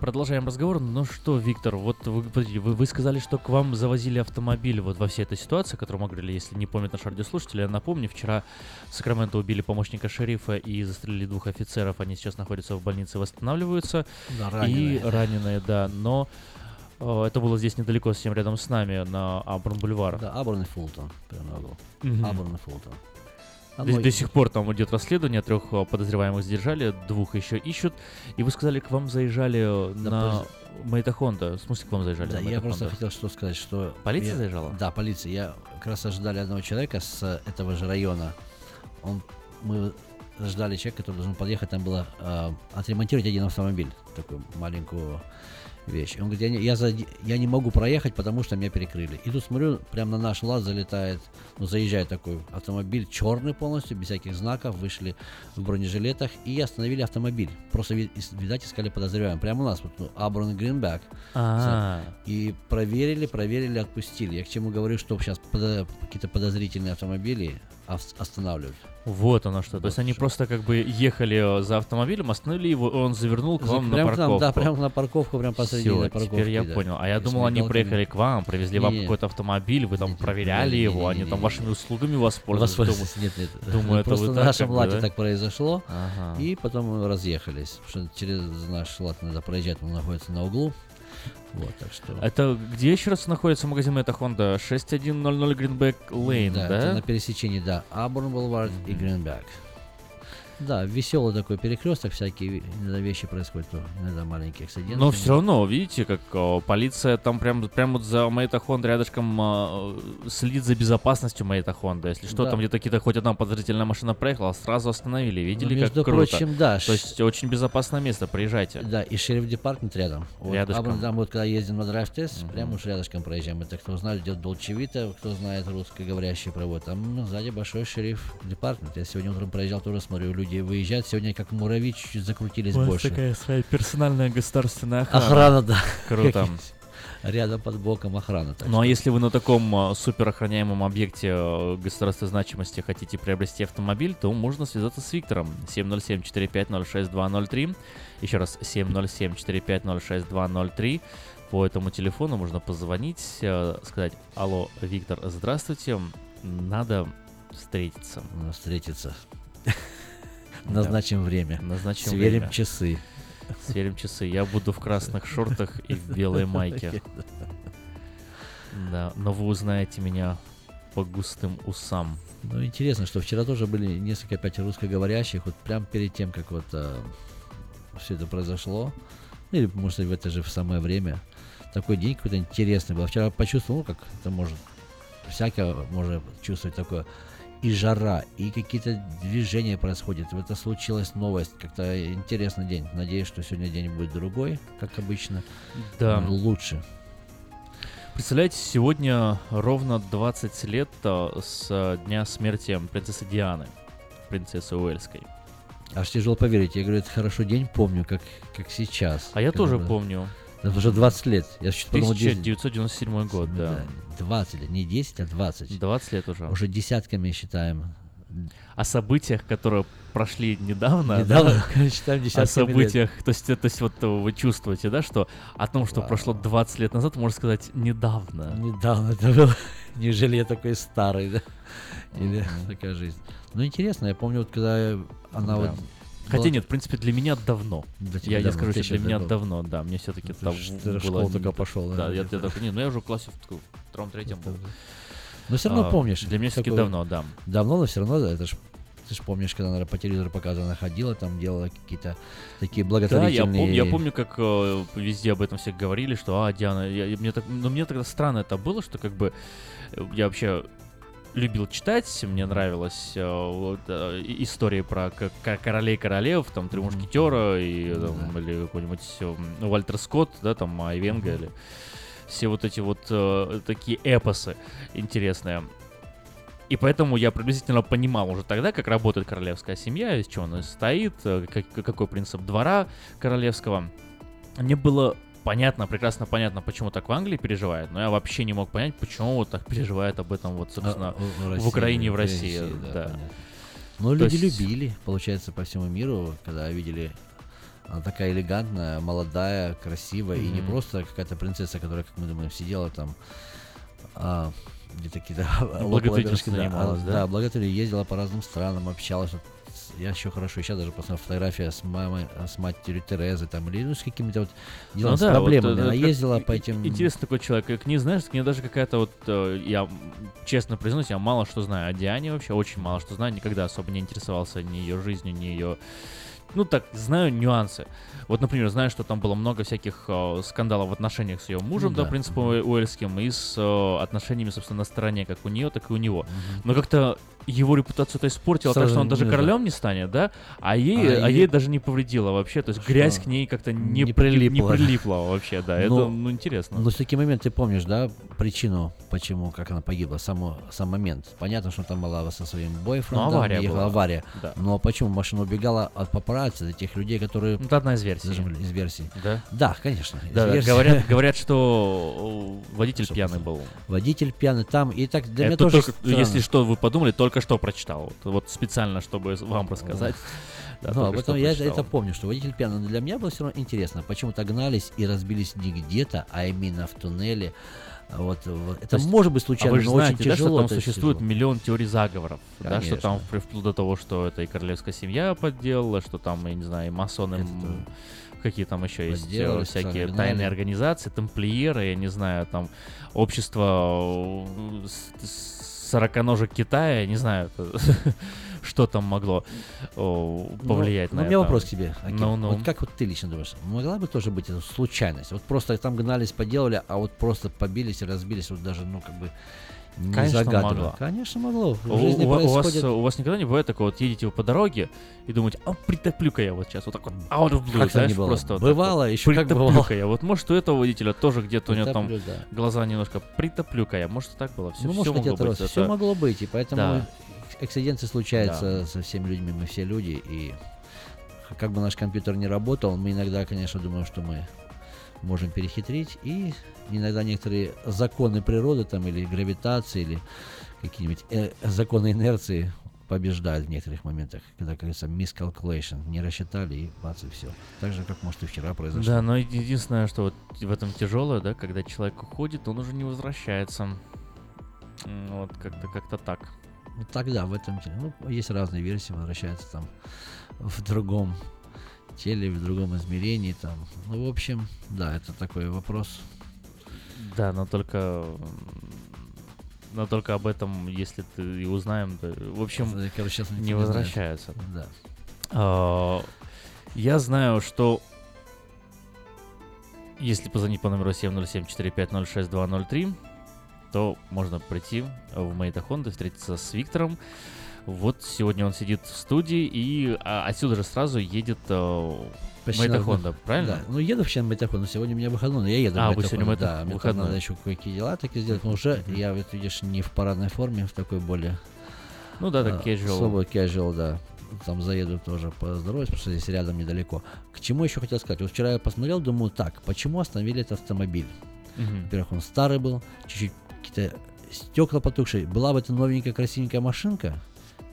Продолжаем разговор. Ну что, Виктор, вот вы, подождите, вы, вы сказали, что к вам завозили автомобиль вот во всей этой ситуации, о которой мы говорили, если не помнят наши радиослушатели, я напомню, вчера в Сакраменто убили помощника шерифа и застрелили двух офицеров, они сейчас находятся в больнице, восстанавливаются. Да, и раненые, да. раненые, да, но э, это было здесь недалеко, совсем рядом с нами, на Аброн-бульвар. Да, Абурн и Фултон, углу. Мгм. Абурн и Фултон. До, до сих пор там идет расследование, трех э, подозреваемых задержали, двух еще ищут. И вы сказали, к вам заезжали Да, на подожди. Мейта Хонда. В смысле, к вам заезжали? Да, я просто хотел что сказать, что... Полиция я- заезжала? Да, полиция. Я как раз ожидали одного человека с этого же района. Он, мы ждали человека, который должен подъехать, там было э, отремонтировать один автомобиль, такую маленькую вещь. Он говорит, я не, я, за- я не могу проехать, потому что меня перекрыли. И тут смотрю, прямо на наш лаз залетает, ну, заезжает такой автомобиль, черный полностью, без всяких знаков, вышли в бронежилетах и остановили автомобиль. Просто, видать, искали подозреваемых. Прямо у нас, вот, ну, Аброн Гринбек. А. И проверили, проверили, отпустили. Я к чему говорю, что сейчас какие-то подозрительные автомобили ос- останавливают. Вот оно что. То есть они просто как бы ехали э, за автомобилем, остановили его, он завернул к вам прям на к нам, парковку. да, прям на парковку, прям посреди Всё, на парковке. теперь я да. понял. А я И думал, они приехали к вам, привезли вам Не-не. какой-то автомобиль, вы там проверяли его, они там вашими услугами воспользовались. Воспользовались. Нет, нет. Думаю, это Просто на нашем лате так произошло. И потом разъехались. Потому что через наш лат надо проезжать, он находится на углу. Вот, так что... Это где еще раз находится магазин Мейта Хонда? 6100 Гринбек Лейн, да? да, это на пересечении, да, Абурн Бульвар и Гринбек. Да, веселый такой перекресток, всякие иногда вещи происходят, то иногда маленькие акциденты. Но все равно, видите, как о, полиция там прям, прям вот за Мейта Хонда рядышком а, следит за безопасностью Мейта Хонда. Если что, Да. там где-то какие-то хоть одна подозрительная машина проехала, сразу остановили. Видели, Ну, как между круто? прочим, да, То есть очень безопасное место, приезжайте. Да, и шериф департмент рядом. Вот, Рядышком. Абран, там вот когда ездим на драйв-тест, прямо уж рядышком проезжаем. Это кто знает, где Долчевита, кто знает русскоговорящий провод. Там ну, сзади большой шериф департмент. Я сегодня утром проезжал, тоже смотрю, люди выезжают. Сегодня как муравьи чуть-чуть закрутились У вас больше. такая своя персональная государственная охрана. Охрана, да. Круто. Рядом под боком охрана. так Ну а что- если вы на таком а, супер охраняемом объекте а, государственной значимости хотите приобрести автомобиль, то можно связаться с Виктором 707-450-6203. Еще раз 707-450-6203. По этому телефону можно позвонить, а, сказать «Алло, Виктор, здравствуйте, надо встретиться». Надо встретиться. Назначим время. Назначим Сверим время. часы. Сверим часы. Я буду в красных шортах и в белой майке. Да, но вы узнаете меня по густым усам. Ну, интересно, что вчера тоже были несколько опять русскоговорящих, вот прям перед тем, как вот все это произошло, или, может быть, в это же самое время, такой день какой-то интересный был. Вчера почувствовал, ну, как это может, всякое можно чувствовать такое, и жара, и какие-то движения происходят. Это случилась новость, как-то интересный день. Надеюсь, что сегодня день будет другой, как обычно. Да. Лучше. Представляете, сегодня ровно 20 лет а, с а, дня смерти принцессы Дианы, принцессы Уэльской. Аж тяжело поверить. Я говорю, это хорошо день помню, как, как сейчас. А я тоже было. помню. Это уже 20 лет. Я чуть подумал, 10. 1997 год, да. 20 лет, не 10, а 20. 20 лет уже. Уже десятками считаем. О событиях, которые прошли недавно, Недавно, да, считаем о десятками событиях, то есть, то есть вот вы чувствуете, да, что о том, что Вау. прошло 20 лет назад, можно сказать недавно. Недавно это было. Неужели я такой старый, да? Или такая жизнь. Ну, интересно, я помню, вот когда она Да. вот... Хотя нет, в принципе, для меня давно. Для я давно, скажу, ты что для меня давно. давно, да. Мне все-таки там было... только пошел, Да, да, я, я такой, не, ну я уже в классе в втором-третьем был. Но все равно А, помнишь. Для меня все-таки давно, да. Давно, но все равно, да, это ж ты же помнишь, когда наверное, по телевизору показывала, она ходила, там делала какие-то такие Да, я благотворительные... помню, я помню, как э, везде об этом все говорили, что, а, Диана, я, я- мне так, но мне тогда странно это было, что как бы э, я вообще любил читать, мне нравилось э, вот, э, и- истории про королей королев, там Три мушкетера и там, или какой-нибудь э, Вальтер Скотт, да, там Айвенга или все вот эти вот э, такие эпосы интересные. И поэтому я приблизительно понимал уже тогда, как работает королевская семья, из чего она состоит, э, как- какой принцип двора королевского. Мне было понятно, прекрасно понятно, почему так в Англии переживают, но я вообще не мог понять, почему вот так переживают об этом вот, собственно, А, в- в в, России, Украине и в России. России, да, да. понятно. Но То люди есть- любили, получается, по всему миру, когда видели она такая элегантная, молодая, красивая, и не просто какая-то принцесса, которая, как мы думаем, сидела там а, где-то какие-то Благотворительностью занималась, да? Да, благотворитель ездила по разным странам, общалась. Я еще хорошо, сейчас даже посмотрел фотография с мамой, с матерью Терезы, там, или ну, с какими-то вот делами, Ну с да, вот, проблемами. э, Она как- ездила по этим... Интересный такой человек. Знаешь, к ней даже какая-то вот... э, Я честно признаюсь, я мало что знаю о Диане вообще, очень мало что знаю. Никогда особо не интересовался ни ее жизнью, ни ее... Ну так, знаю нюансы. Вот, например, знаю, что там было много всяких э, скандалов в отношениях с ее мужем, Ну да, да, в принципе, уэльским, и с э, отношениями, собственно, на стороне, как у нее, так и у него. Но как-то его репутацию это испортило, так Сразу что он даже королем не станет, да? А ей, А а ей ей- даже не повредило вообще. То есть Что? грязь к ней как-то не, Не прилип- не прилипла. прилипла вообще, да. Это, Но- ну, интересно. Но в такие моменты ты помнишь, да, причину, почему, как она погибла, само, сам момент. Понятно, что там была со своим бойфрендом, Ну, авария ехала была. авария. Да. Но почему машина убегала от папарацци, от тех людей, которые... Это одна из версий. Зажимали- Из версий. Да? Да, конечно. Да, говорят, говорят, что э, водитель пьяный был. Водитель пьяный там, и так для меня Это тоже только, странно. если что, вы подумали, только что прочитал. Вот, вот специально, чтобы вам рассказать. Да, только об этом я это, прочитал. это помню, что водитель пьяный. Но для меня было все равно интересно, почему-то гнались и разбились не где-то, а именно в туннеле. Вот, вот. Это То есть, может быть а случайно, вы же но знаете, очень да, тяжело. что там существует тяжело. миллион теорий заговоров. Да, что там Конечно. впл- вплоть до того, что это и королевская семья подделала, что там, я не знаю, и масоны, м, какие там еще есть подделали, э, всякие тайные организации, тамплиеры, я не знаю, там общество э, с- с- сороконожек Китая, не знаю, что там могло о, повлиять ну, на ну, это. у меня вопрос к тебе. Аким. Ну, ну. Вот как вот ты лично думаешь, могла бы тоже быть случайность? Вот просто там гнались, поделали, а вот просто побились и разбились, вот даже, ну, как бы не Конечно, загадывая. могло. Конечно, могло. В У, жизни у ва- у вас, происходит... у вас никогда не бывает такого, вот едете вы по дороге и думаете, а притоплю-ка я вот сейчас, вот так вот, out of blue, Как знаешь, не было? просто вот Бывало, вот, ещё как бывало. я. Вот может у этого водителя тоже где-то у него там да. глаза немножко притоплю-ка я, может и так было, все, ну, может быть, могло это быть. все это- могло быть, и поэтому Да. эксциденты случаются Да. со всеми людьми, мы все люди, и как бы наш компьютер не работал, мы иногда, конечно, думаем, что мы можем перехитрить, и иногда некоторые законы природы там, или гравитации, или какие-нибудь э, законы инерции побеждают в некоторых моментах, когда, как говорится, miscalculation, не рассчитали, и бац, и все. Так же, как, может, и вчера произошло. Да, но еди- единственное, что вот в этом тяжелое, да, когда человек уходит, он уже не возвращается. Вот как-то как-то так. Ну, тогда в этом. Ну, есть разные версии, возвращается там в другом теле, в другом измерении там. Ну, в общем, да, это такой вопрос. Да, но только но только об этом, если ты и узнаем, да, в общем, короче, сейчас не возвращается. Да. А, Я знаю, что если позвонить по номеру 707-450-6203, то можно прийти в Мейта Хонда, встретиться с Виктором. Вот сегодня он сидит в студии, и а, отсюда же сразу едет Почти на- Хонда, правильно? Да. Ну, еду вообще на но сегодня у меня выходной, но я еду А, на Мейтахон, Мейта- Да, мне там надо еще кое-какие дела такие сделать, но уже я, вот, видишь, не в парадной форме, в такой более... Ну да, так а, casual. Особо casual, да. Там заеду тоже поздороваюсь, потому что здесь рядом недалеко. К чему еще хотел сказать? Вот вчера я посмотрел, думаю, так, почему остановили этот автомобиль? Мгм. Во-первых, он старый был, чуть-чуть какие-то стекла потухшие. Была бы это новенькая, красивенькая машинка,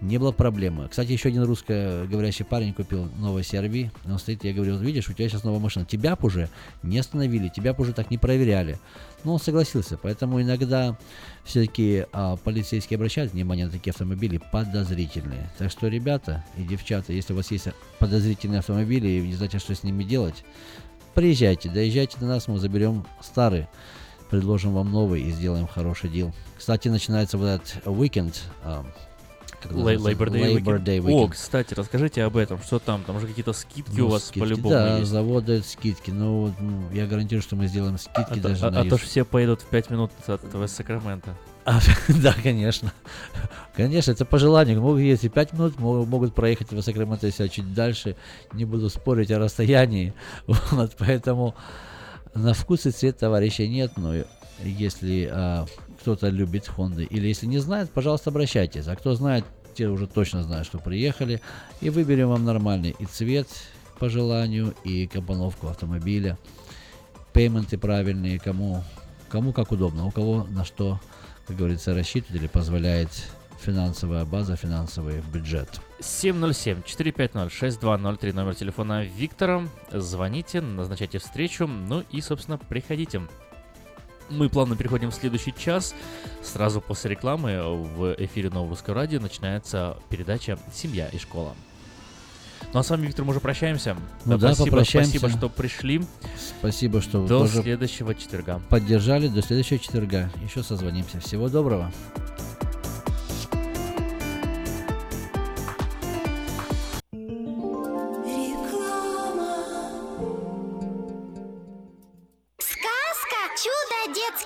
не было проблемы. Кстати, еще один русскоговорящий парень купил новый CRV. Он стоит, я говорю, видишь, у тебя сейчас новая машина. Тебя б уже не остановили, тебя б уже так не проверяли. Но он согласился, поэтому иногда все-таки а, полицейские обращают внимание на такие автомобили подозрительные. Так что, ребята и девчата, если у вас есть подозрительные автомобили и не знаете, что с ними делать, приезжайте, доезжайте до нас, мы заберем старый, предложим вам новый и сделаем хороший дел. Кстати, начинается вот этот уикенд. Labor Day Weekend. О, кстати, расскажите об этом. Что там? Там же какие-то скидки Ну, у вас скидки, по-любому Да, есть. завод дает скидки. Но ну, я гарантирую, что мы сделаем скидки А, даже а- на а то ж все поедут в 5 минут от твоего Сакрамента. А, да, конечно. Конечно, это по желанию. Могут ездить 5 минут, могут проехать в Сакраменто, если чуть дальше. Не буду спорить о расстоянии. Вот, поэтому на вкус и цвет товарища нет, но если а, кто-то любит Хонды или если не знает, пожалуйста, обращайтесь. А кто знает, те уже точно знают, что приехали. И выберем вам нормальный и цвет по желанию, и компоновку автомобиля. Пейменты правильные, кому, кому как удобно, у кого на что, как говорится, рассчитывать или позволяет финансовая база, финансовый бюджет. 707-450-6203, номер телефона Виктора. Звоните, назначайте встречу, ну и, собственно, приходите. Мы плавно переходим в следующий час. Сразу после рекламы в эфире Нового Русского радио начинается передача «Семья и школа». Ну а с вами, Виктор, мы уже прощаемся. Ну да, спасибо, попрощаемся. спасибо, что пришли. Спасибо, что До тоже следующего четверга. поддержали. До следующего четверга. Еще созвонимся. Всего доброго.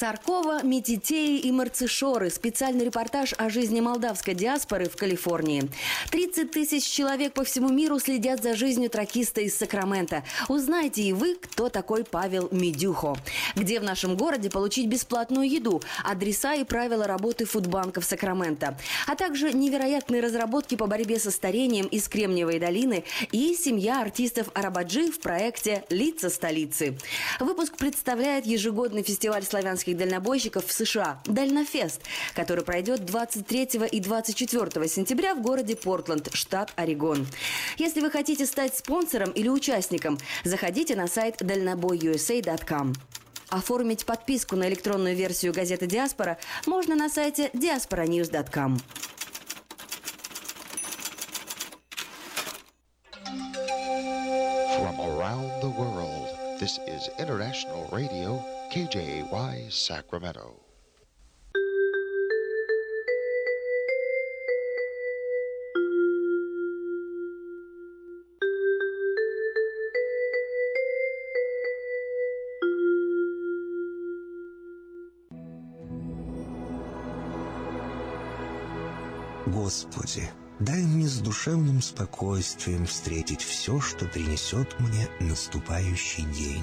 Саркова, Метитеи и Марцишоры. Специальный репортаж о жизни молдавской диаспоры в Калифорнии. 30 тысяч человек по всему миру следят за жизнью тракиста из Сакрамента. Узнайте и вы, кто такой Павел Медюхо. Где в нашем городе получить бесплатную еду, адреса и правила работы фудбанков Сакрамента. А также невероятные разработки по борьбе со старением из Кремниевой долины и семья артистов Арабаджи в проекте «Лица столицы». Выпуск представляет ежегодный фестиваль славянских американских дальнобойщиков в США – Дальнофест, который пройдет 23 и 24 сентября в городе Портленд, штат Орегон. Если вы хотите стать спонсором или участником, заходите на сайт дальнобойusa.com. Оформить подписку на электронную версию газеты «Диаспора» можно на сайте diasporanews.com. From around the world, this is International Radio, KJY Sacramento. Господи, дай мне с душевным спокойствием встретить все, что принесет мне наступающий день.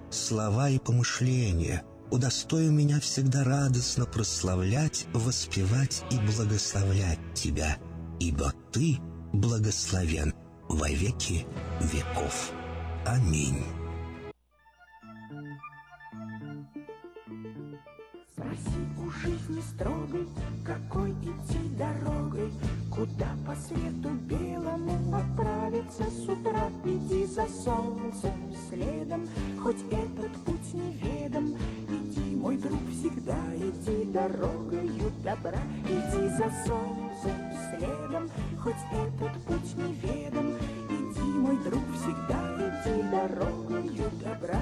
слова и помышления. Удостой меня всегда радостно прославлять, воспевать и благословлять Тебя, ибо Ты благословен во веки веков. Аминь. Спроси у жизни строгой, какой идти дорогой, Куда по свету белому отправиться с утра. Иди за солнцем следом, хоть этот путь неведом. Иди, мой друг, всегда иди дорогою добра. Иди за солнцем следом, хоть этот путь неведом. Иди, мой друг, всегда иди дорогою добра.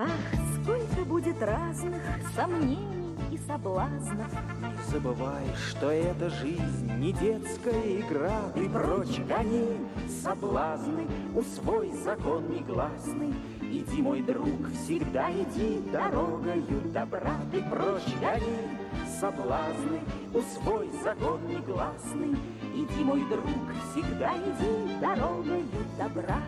Ах, сколько будет разных сомнений и соблазнов. Не забывай, что эта жизнь не детская игра. Ты прочь гони соблазны, усвой закон негласный. Иди, мой друг, всегда иди дорогою добра. Ты прочь гони соблазны, усвой закон негласный. Иди, мой друг, всегда иди дорогою добра.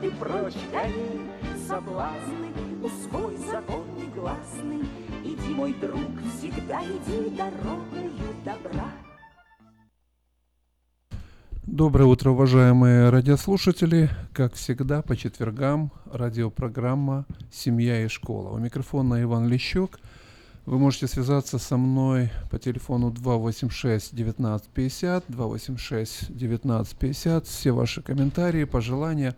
Ты прочь гони соблазны, усвой закон негласный. Иди, мой друг, всегда иди дорогою добра. Доброе утро, уважаемые радиослушатели. Как всегда, по четвергам радиопрограмма «Семья и школа». У микрофона Иван Лещук. Вы можете связаться со мной по телефону 286 1950, 286 1950. Все ваши комментарии, пожелания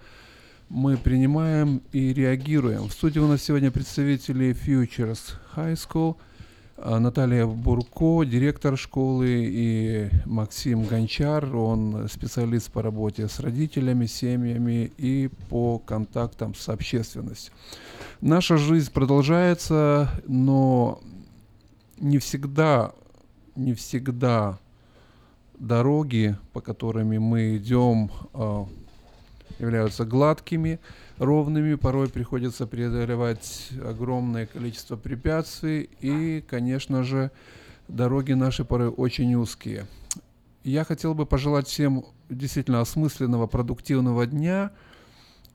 мы принимаем и реагируем. В студии у нас сегодня представители Futures High School – а, Наталья Бурко, директор школы, и Максим Гончар, он специалист по работе с родителями, семьями и по контактам с общественностью. Наша жизнь продолжается, но не всегда, не всегда дороги, по которыми мы идем, а, являются гладкими ровными, порой приходится преодолевать огромное количество препятствий, и, конечно же, дороги наши порой очень узкие. Я хотел бы пожелать всем действительно осмысленного, продуктивного дня.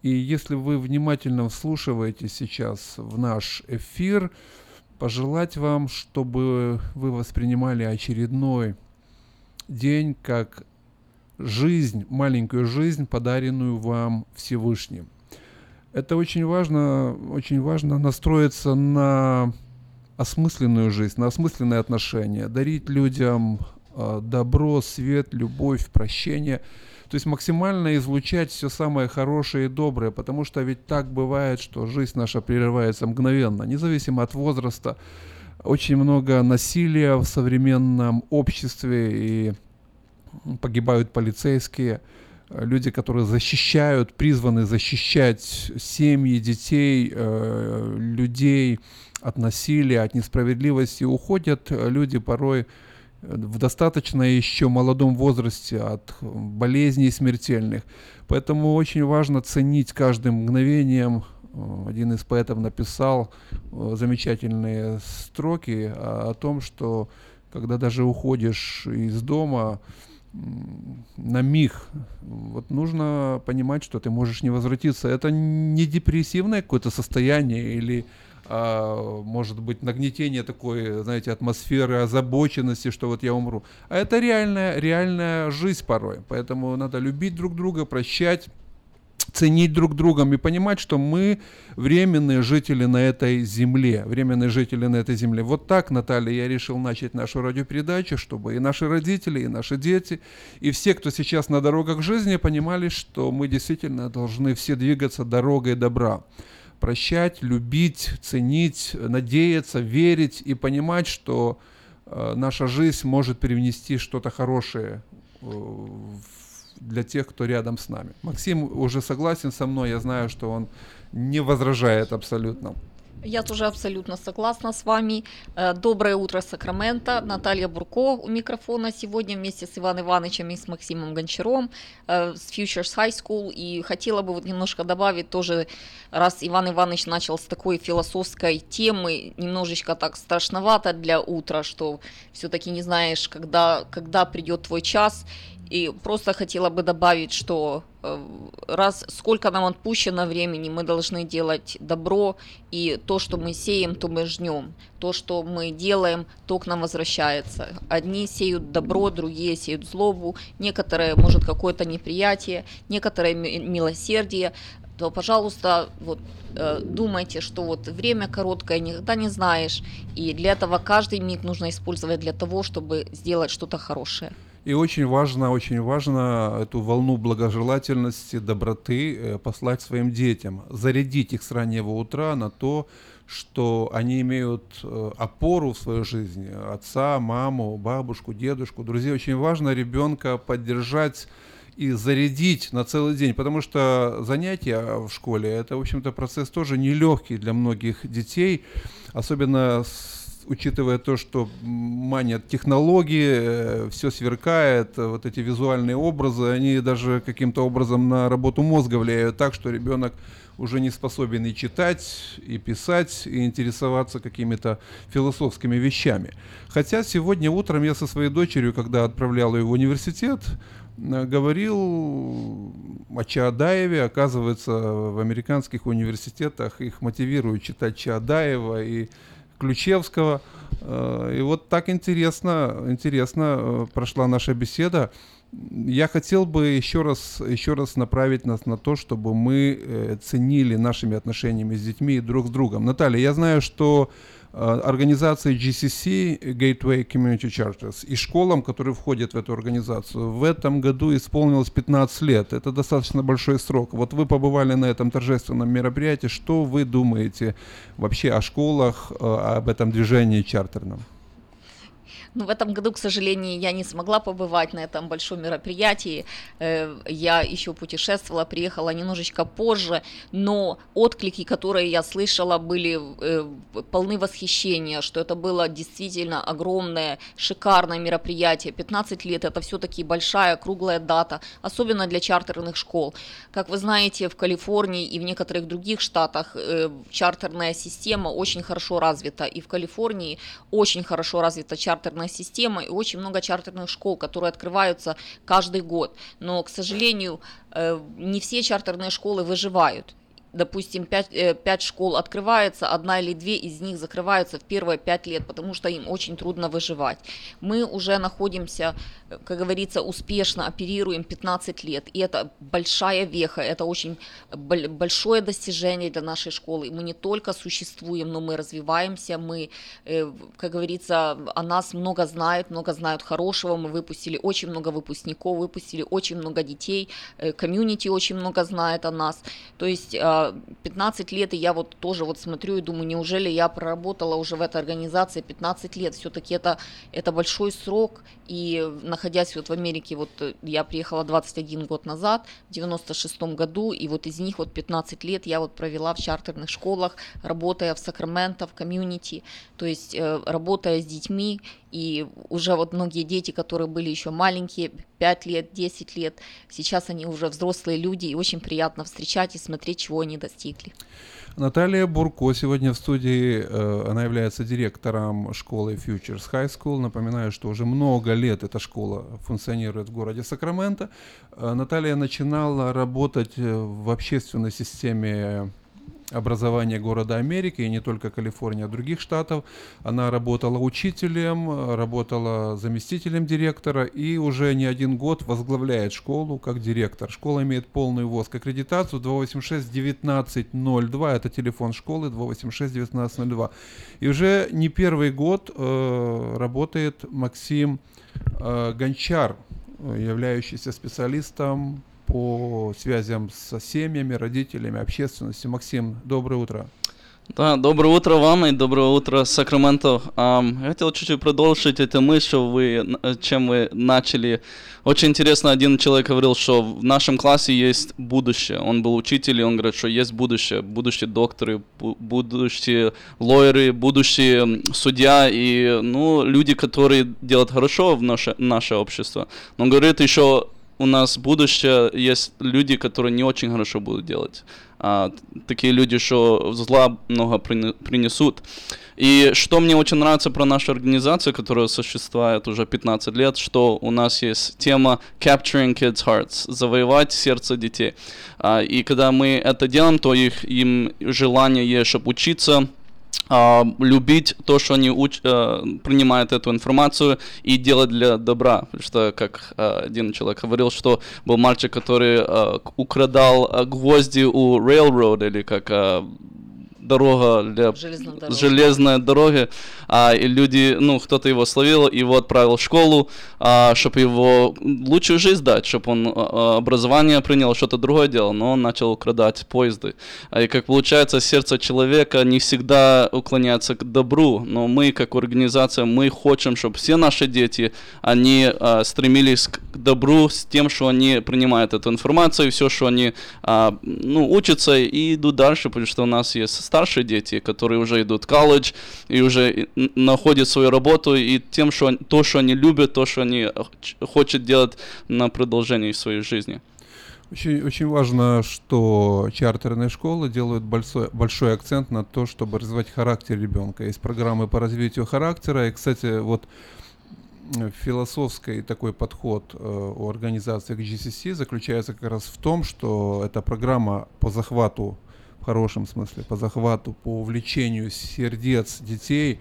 И если вы внимательно вслушиваете сейчас в наш эфир, пожелать вам, чтобы вы воспринимали очередной день как жизнь, маленькую жизнь, подаренную вам Всевышним. Это очень важно, очень важно настроиться на осмысленную жизнь, на осмысленные отношения, дарить людям э, добро, свет, любовь, прощение. То есть максимально излучать все самое хорошее и доброе, потому что ведь так бывает, что жизнь наша прерывается мгновенно, независимо от возраста. Очень много насилия в современном обществе и погибают полицейские – люди, которые защищают, призваны защищать семьи, детей, э, людей от насилия, от несправедливости, уходят люди порой в достаточно еще молодом возрасте от болезней смертельных. Поэтому очень важно ценить каждым мгновением. Один из поэтов написал э, замечательные строки о, о том, что когда даже уходишь из дома, на миг. Вот нужно понимать, что ты можешь не возвратиться. Это не депрессивное какое-то состояние или а, может быть нагнетение такой, знаете, атмосферы озабоченности, что вот я умру. А это реальная, реальная жизнь порой. Поэтому надо любить друг друга, прощать ценить друг другом и понимать, что мы временные жители на этой земле, временные жители на этой земле. Вот так, Наталья, я решил начать нашу радиопередачу, чтобы и наши родители, и наши дети, и все, кто сейчас на дорогах жизни, понимали, что мы действительно должны все двигаться дорогой добра. Прощать, любить, ценить, надеяться, верить и понимать, что э, наша жизнь может привнести что-то хорошее э, в для тех, кто рядом с нами. Максим уже согласен со мной, я знаю, что он не возражает абсолютно. Я тоже абсолютно согласна с вами. Э, доброе утро, Сакраменто. Наталья Бурко у микрофона сегодня вместе с Иваном Ивановичем и с Максимом Гончаром э, с Futures High School. И хотела бы вот немножко добавить тоже, раз Иван Иванович начал с такой философской темы, немножечко так страшновато для утра, что все-таки не знаешь, когда, когда придет твой час. И просто хотела бы добавить, что э, раз сколько нам отпущено времени, мы должны делать добро, и то, что мы сеем, то мы жнем. То, что мы делаем, то к нам возвращается. Одни сеют добро, другие сеют злобу, некоторые, может, какое-то неприятие, некоторые милосердие. То, пожалуйста, вот э, думайте, что вот время короткое, никогда не знаешь, и для этого каждый миг нужно использовать для того, чтобы сделать что-то хорошее. И очень важно, очень важно эту волну благожелательности, доброты э, послать своим детям, зарядить их с раннего утра на то, что они имеют э, опору в своей жизни, отца, маму, бабушку, дедушку, друзей. Очень важно ребенка поддержать и зарядить на целый день, потому что занятия в школе это, в общем-то, процесс тоже нелегкий для многих детей, особенно с учитывая то, что манят технологии, все сверкает, вот эти визуальные образы, они даже каким-то образом на работу мозга влияют так, что ребенок уже не способен и читать, и писать, и интересоваться какими-то философскими вещами. Хотя сегодня утром я со своей дочерью, когда отправлял ее в университет, э, говорил о Чаадаеве. Оказывается, в американских университетах их мотивируют читать Чаадаева и Ключевского. Э, и вот так интересно, интересно э, прошла наша беседа я хотел бы еще раз, еще раз направить нас на то, чтобы мы э, ценили нашими отношениями с детьми и друг с другом. Наталья, я знаю, что организации GCC, Gateway Community Charters, и школам, которые входят в эту организацию, в этом году исполнилось 15 лет. Это достаточно большой срок. Вот вы побывали на этом торжественном мероприятии. Что вы думаете вообще о школах, э, об этом движении чартерном? Ну, в этом году, к сожалению, я не смогла побывать на этом большом мероприятии. Э, я еще путешествовала, приехала немножечко позже, но отклики, которые я слышала, были э, полны восхищения, что это было действительно огромное, шикарное мероприятие. 15 лет это все-таки большая, круглая дата, особенно для чартерных школ. Как вы знаете, в Калифорнии и в некоторых других штатах э, чартерная система очень хорошо развита, и в Калифорнии очень хорошо развита чартерная чартерная система и очень много чартерных школ, которые открываются каждый год. Но, к сожалению, э, не все чартерные школы выживают допустим, 5, 5 э, школ открывается, одна или две из них закрываются в первые 5 лет, потому что им очень трудно выживать. Мы уже находимся, как говорится, успешно оперируем 15 лет, и это большая веха, это очень большое достижение для нашей школы. Мы не только существуем, но мы развиваемся, мы, э, как говорится, о нас много знают, много знают хорошего, мы выпустили очень много выпускников, выпустили очень много детей, комьюнити очень много знает о нас. То есть а, 15 лет, и я вот тоже вот смотрю и думаю, неужели я проработала уже в этой организации 15 лет, все-таки это, это большой срок, и находясь вот в Америке, вот э, я приехала 21 год назад, в 96 году, и вот из них вот 15 лет я вот провела в чартерных школах, работая в Сакраменто, в комьюнити, то есть э, работая с детьми, и уже вот многие дети, которые были еще маленькие, 5 лет, 10 лет, сейчас они уже взрослые люди, и очень приятно встречать и смотреть, чего они достигли. Наталья Бурко сегодня в студии, э, она является директором школы Futures High School. Напоминаю, что уже много лет эта школа функционирует в городе Сакраменто. Э, Наталья начинала работать э, в общественной системе образования города Америки, и не только Калифорнии, а других штатов. Она работала учителем, работала заместителем директора и уже не один год возглавляет школу как директор. Школа имеет полную ВОЗ аккредитацию 286-1902, это телефон школы 286-1902. И уже не первый год э, работает Максим э, Гончар, являющийся специалистом по связям со семьями, родителями, общественностью. Максим, доброе утро. Да, доброе утро вам и доброе утро, Сакраменто. Um, я хотел чуть-чуть продолжить эту мысль, вы, чем вы начали. Очень интересно, один человек говорил, что в нашем классе есть будущее. Он был учитель, и он говорит, что есть будущее. Будущие докторы, будущие лоеры, будущие судья и ну, люди, которые делают хорошо в наше, наше общество. Но он говорит еще у нас будущее есть люди, которые не очень хорошо будут делать. А, такие люди, что зла много принесут. И что мне очень нравится про нашу организацию, которая существует уже 15 лет, что у нас есть тема Capturing Kids Hearts, завоевать сердце детей. А, и когда мы это делаем, то их, им желание есть, чтобы учиться, любить то, что они уч, uh, принимают эту информацию и делать для добра. Потому что, как uh, один человек говорил, что был мальчик, который украдал гвозди у railroad, или как дорога для железной дороги, а, и люди, ну, кто-то его словил, его отправил в школу, а, чтобы его лучшую жизнь дать, чтобы он а, образование принял, что-то другое делал, но он начал украдать поезды. А, и как получается, сердце человека не всегда уклоняется к добру, но мы, как организация, мы хотим, чтобы все наши дети, они а, стремились к добру с тем, что они принимают эту информацию, все, что они, а, ну, учатся и идут дальше, потому что у нас есть старшие дети, которые уже идут в колледж и уже находят свою работу и тем, что то, что они любят, то, что они хотят делать на продолжении своей жизни. Очень, очень важно, что чартерные школы делают большой, большой акцент на то, чтобы развивать характер ребенка. Есть программы по развитию характера. И, кстати, вот м, философский такой подход э, у организации GCC заключается как раз в том, что эта программа по захвату, в хорошем смысле, по захвату, по увлечению сердец детей,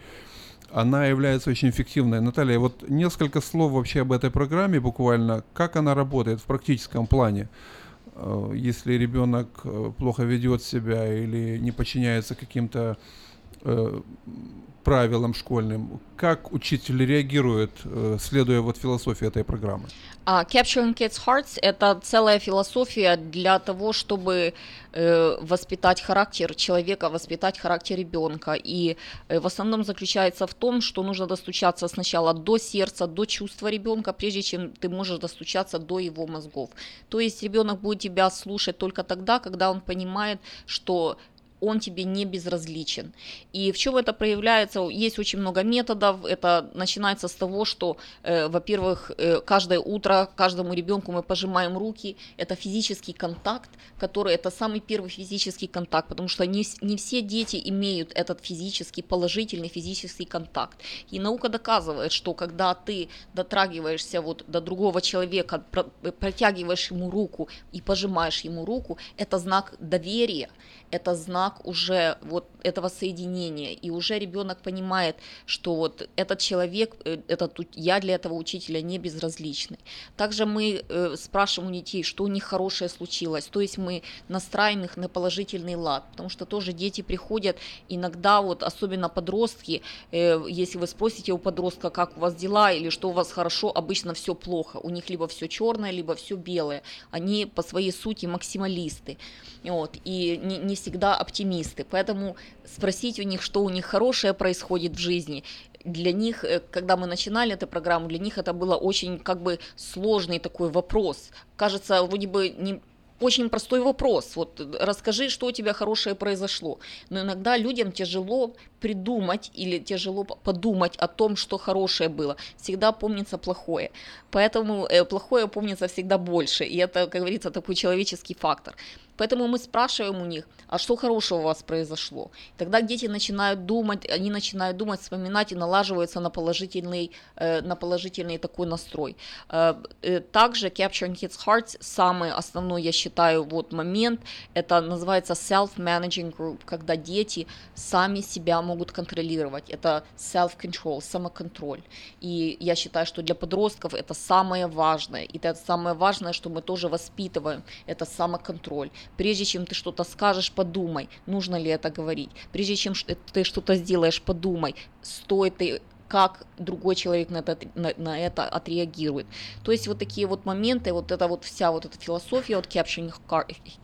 она является очень эффективной. Наталья, вот несколько слов вообще об этой программе буквально, как она работает в практическом плане. Э, Если ребенок э, плохо ведет себя или не подчиняется каким-то э, правилам школьным, как учитель реагирует, следуя вот философии этой программы? А Capturing Kids Hearts – это целая философия для того, чтобы э, воспитать характер человека, воспитать характер ребенка. И э, в основном заключается в том, что нужно достучаться сначала до сердца, до чувства ребенка, прежде чем ты можешь достучаться до его мозгов. То есть ребенок будет тебя слушать только тогда, когда он понимает, что он тебе не безразличен. И в чем это проявляется? Есть очень много методов. Это начинается с того, что, э, во-первых, э, каждое утро каждому ребенку мы пожимаем руки. Это физический контакт, который это самый первый физический контакт, потому что не, не все дети имеют этот физический, положительный физический контакт. И наука доказывает, что когда ты дотрагиваешься вот до другого человека, про- протягиваешь ему руку и пожимаешь ему руку, это знак доверия, это знак уже вот этого соединения, и уже ребенок понимает, что вот этот человек, э, этот я для этого учителя не безразличный. Также мы э, спрашиваем у детей, что у них хорошее случилось, то есть мы настраиваем их на положительный лад, потому что тоже дети приходят иногда вот, особенно подростки, э, если вы спросите у подростка, как у вас дела? или что у вас хорошо, обычно все плохо, у них либо все черное, либо все белое, они по своей сути максималисты, вот, и не, не всегда оптимисты, поэтому спросить у них, что у них хорошее происходит в жизни, для них, э, когда мы начинали эту программу, для них это было очень как бы сложный такой вопрос. Кажется, вроде бы не очень простой вопрос. Вот расскажи, что у тебя хорошее произошло. Но иногда людям тяжело придумать или тяжело подумать о том, что хорошее было. Всегда помнится плохое. Поэтому э, плохое помнится всегда больше. И это, как говорится, такой человеческий фактор. Поэтому мы спрашиваем у них, а что хорошего у вас произошло? Тогда дети начинают думать, они начинают думать, вспоминать и налаживаются на положительный, э, на положительный такой настрой. Э, э, Также Capturing Kids Hearts, самый основной, я считаю, вот момент, это называется self-managing group, когда дети сами себя могут контролировать. Это self-control, самоконтроль. И я считаю, что для подростков это самое важное. И это самое важное, что мы тоже воспитываем, это самоконтроль. Прежде чем ты что-то скажешь, подумай, нужно ли это говорить. Прежде чем ты что-то сделаешь, подумай, стоит ли как другой человек на это, на, на это отреагирует. То есть вот такие вот моменты, вот эта вот вся вот эта философия от Capturing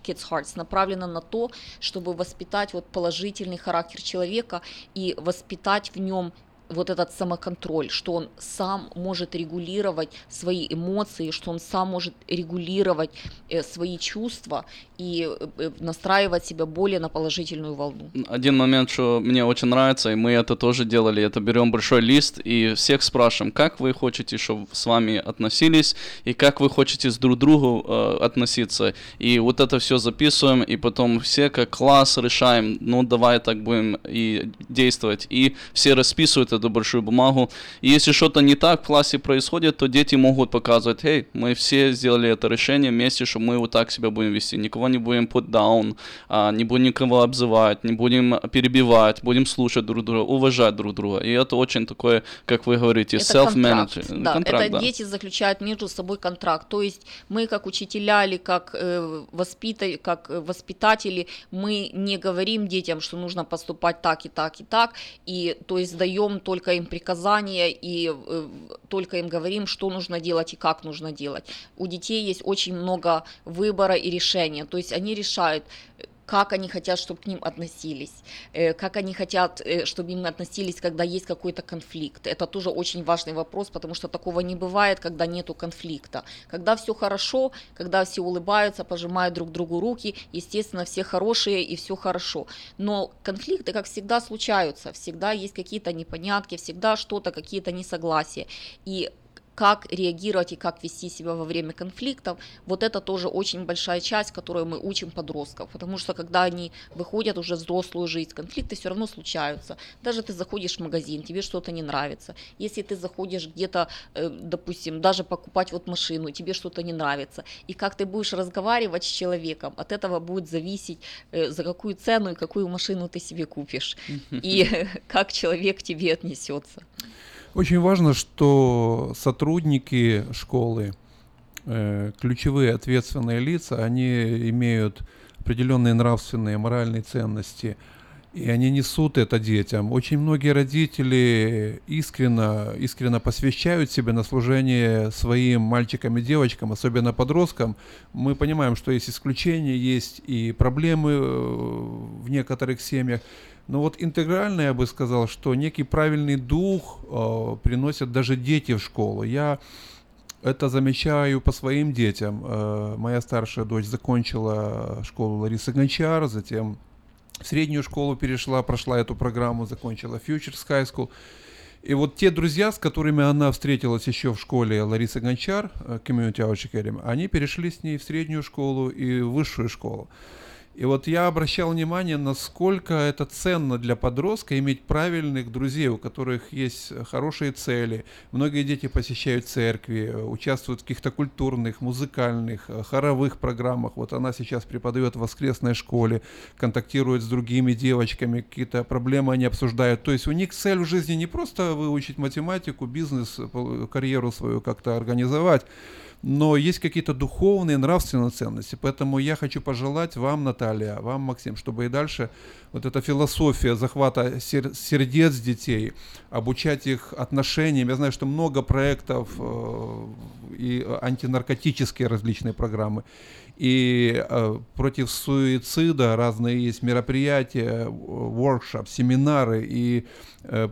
Kids Hearts направлена на то, чтобы воспитать вот положительный характер человека и воспитать в нем вот этот самоконтроль, что он сам может регулировать свои эмоции, что он сам может регулировать э, свои чувства и э, э, настраивать себя более на положительную волну. Один момент, что мне очень нравится, и мы это тоже делали, это берем большой лист и всех спрашиваем, как вы хотите, чтобы с вами относились, и как вы хотите с друг другу э, относиться. И вот это все записываем, и потом все как класс решаем, ну давай так будем и действовать. И все расписывают эту большую бумагу. И если что-то не так в классе происходит, то дети могут показывать, эй, мы все сделали это решение вместе, что мы вот так себя будем вести. Никого не будем put down, а, не будем никого обзывать, не будем перебивать, будем слушать друг друга, уважать друг друга. И это очень такое, как вы говорите, self-management. да, Контракт, это да. дети заключают между собой контракт. То есть мы как учителя или как, э, воспита- как воспитатели, мы не говорим детям, что нужно поступать так и так и так, и то есть даем только им приказания и э, только им говорим, что нужно делать и как нужно делать. У детей есть очень много выбора и решения, то есть они решают, как они хотят, чтобы к ним относились, э, как они хотят, э, чтобы им относились, когда есть какой-то конфликт. Это тоже очень важный вопрос, потому что такого не бывает, когда нету конфликта. Когда все хорошо, когда все улыбаются, пожимают друг другу руки, естественно, все хорошие и все хорошо. Но конфликты, как всегда, случаются, всегда есть какие-то непонятки, всегда что-то, какие-то несогласия. И как реагировать и как вести себя во время конфликтов, вот это тоже очень большая часть, которую мы учим подростков, потому что когда они выходят уже в взрослую жизнь, конфликты все равно случаются. Даже ты заходишь в магазин, тебе что-то не нравится. Если ты заходишь где-то, э, допустим, даже покупать вот машину, тебе что-то не нравится, и как ты будешь разговаривать с человеком, от этого будет зависеть, э, за какую цену и какую машину ты себе купишь, и как человек к тебе отнесется. Очень важно, что сотрудники школы, э, ключевые ответственные лица, они имеют определенные нравственные, моральные ценности, и они несут это детям. Очень многие родители искренне, искренне посвящают себя на служение своим мальчикам и девочкам, особенно подросткам. Мы понимаем, что есть исключения, есть и проблемы э, в некоторых семьях. Но вот интегрально я бы сказал, что некий правильный дух э, приносят даже дети в школу. Я это замечаю по своим детям. Э, моя старшая дочь закончила школу Ларисы Гончар, затем в среднюю школу перешла, прошла эту программу, закончила Futures High School. И вот те друзья, с которыми она встретилась еще в школе Ларисы Гончар, э, Community Outreach Academy, они перешли с ней в среднюю школу и в высшую школу. И вот я обращал внимание, насколько это ценно для подростка иметь правильных друзей, у которых есть хорошие цели. Многие дети посещают церкви, участвуют в каких-то культурных, музыкальных, хоровых программах. Вот она сейчас преподает в воскресной школе, контактирует с другими девочками, какие-то проблемы они обсуждают. То есть у них цель в жизни не просто выучить математику, бизнес, карьеру свою как-то организовать, но есть какие-то духовные, нравственные ценности. Поэтому я хочу пожелать вам, Наталья, вам, Максим, чтобы и дальше вот эта философия захвата сер- сердец детей, обучать их отношениям. Я знаю, что много проектов э, и антинаркотические различные программы. И э, против суицида разные есть мероприятия, воркшоп, семинары и э,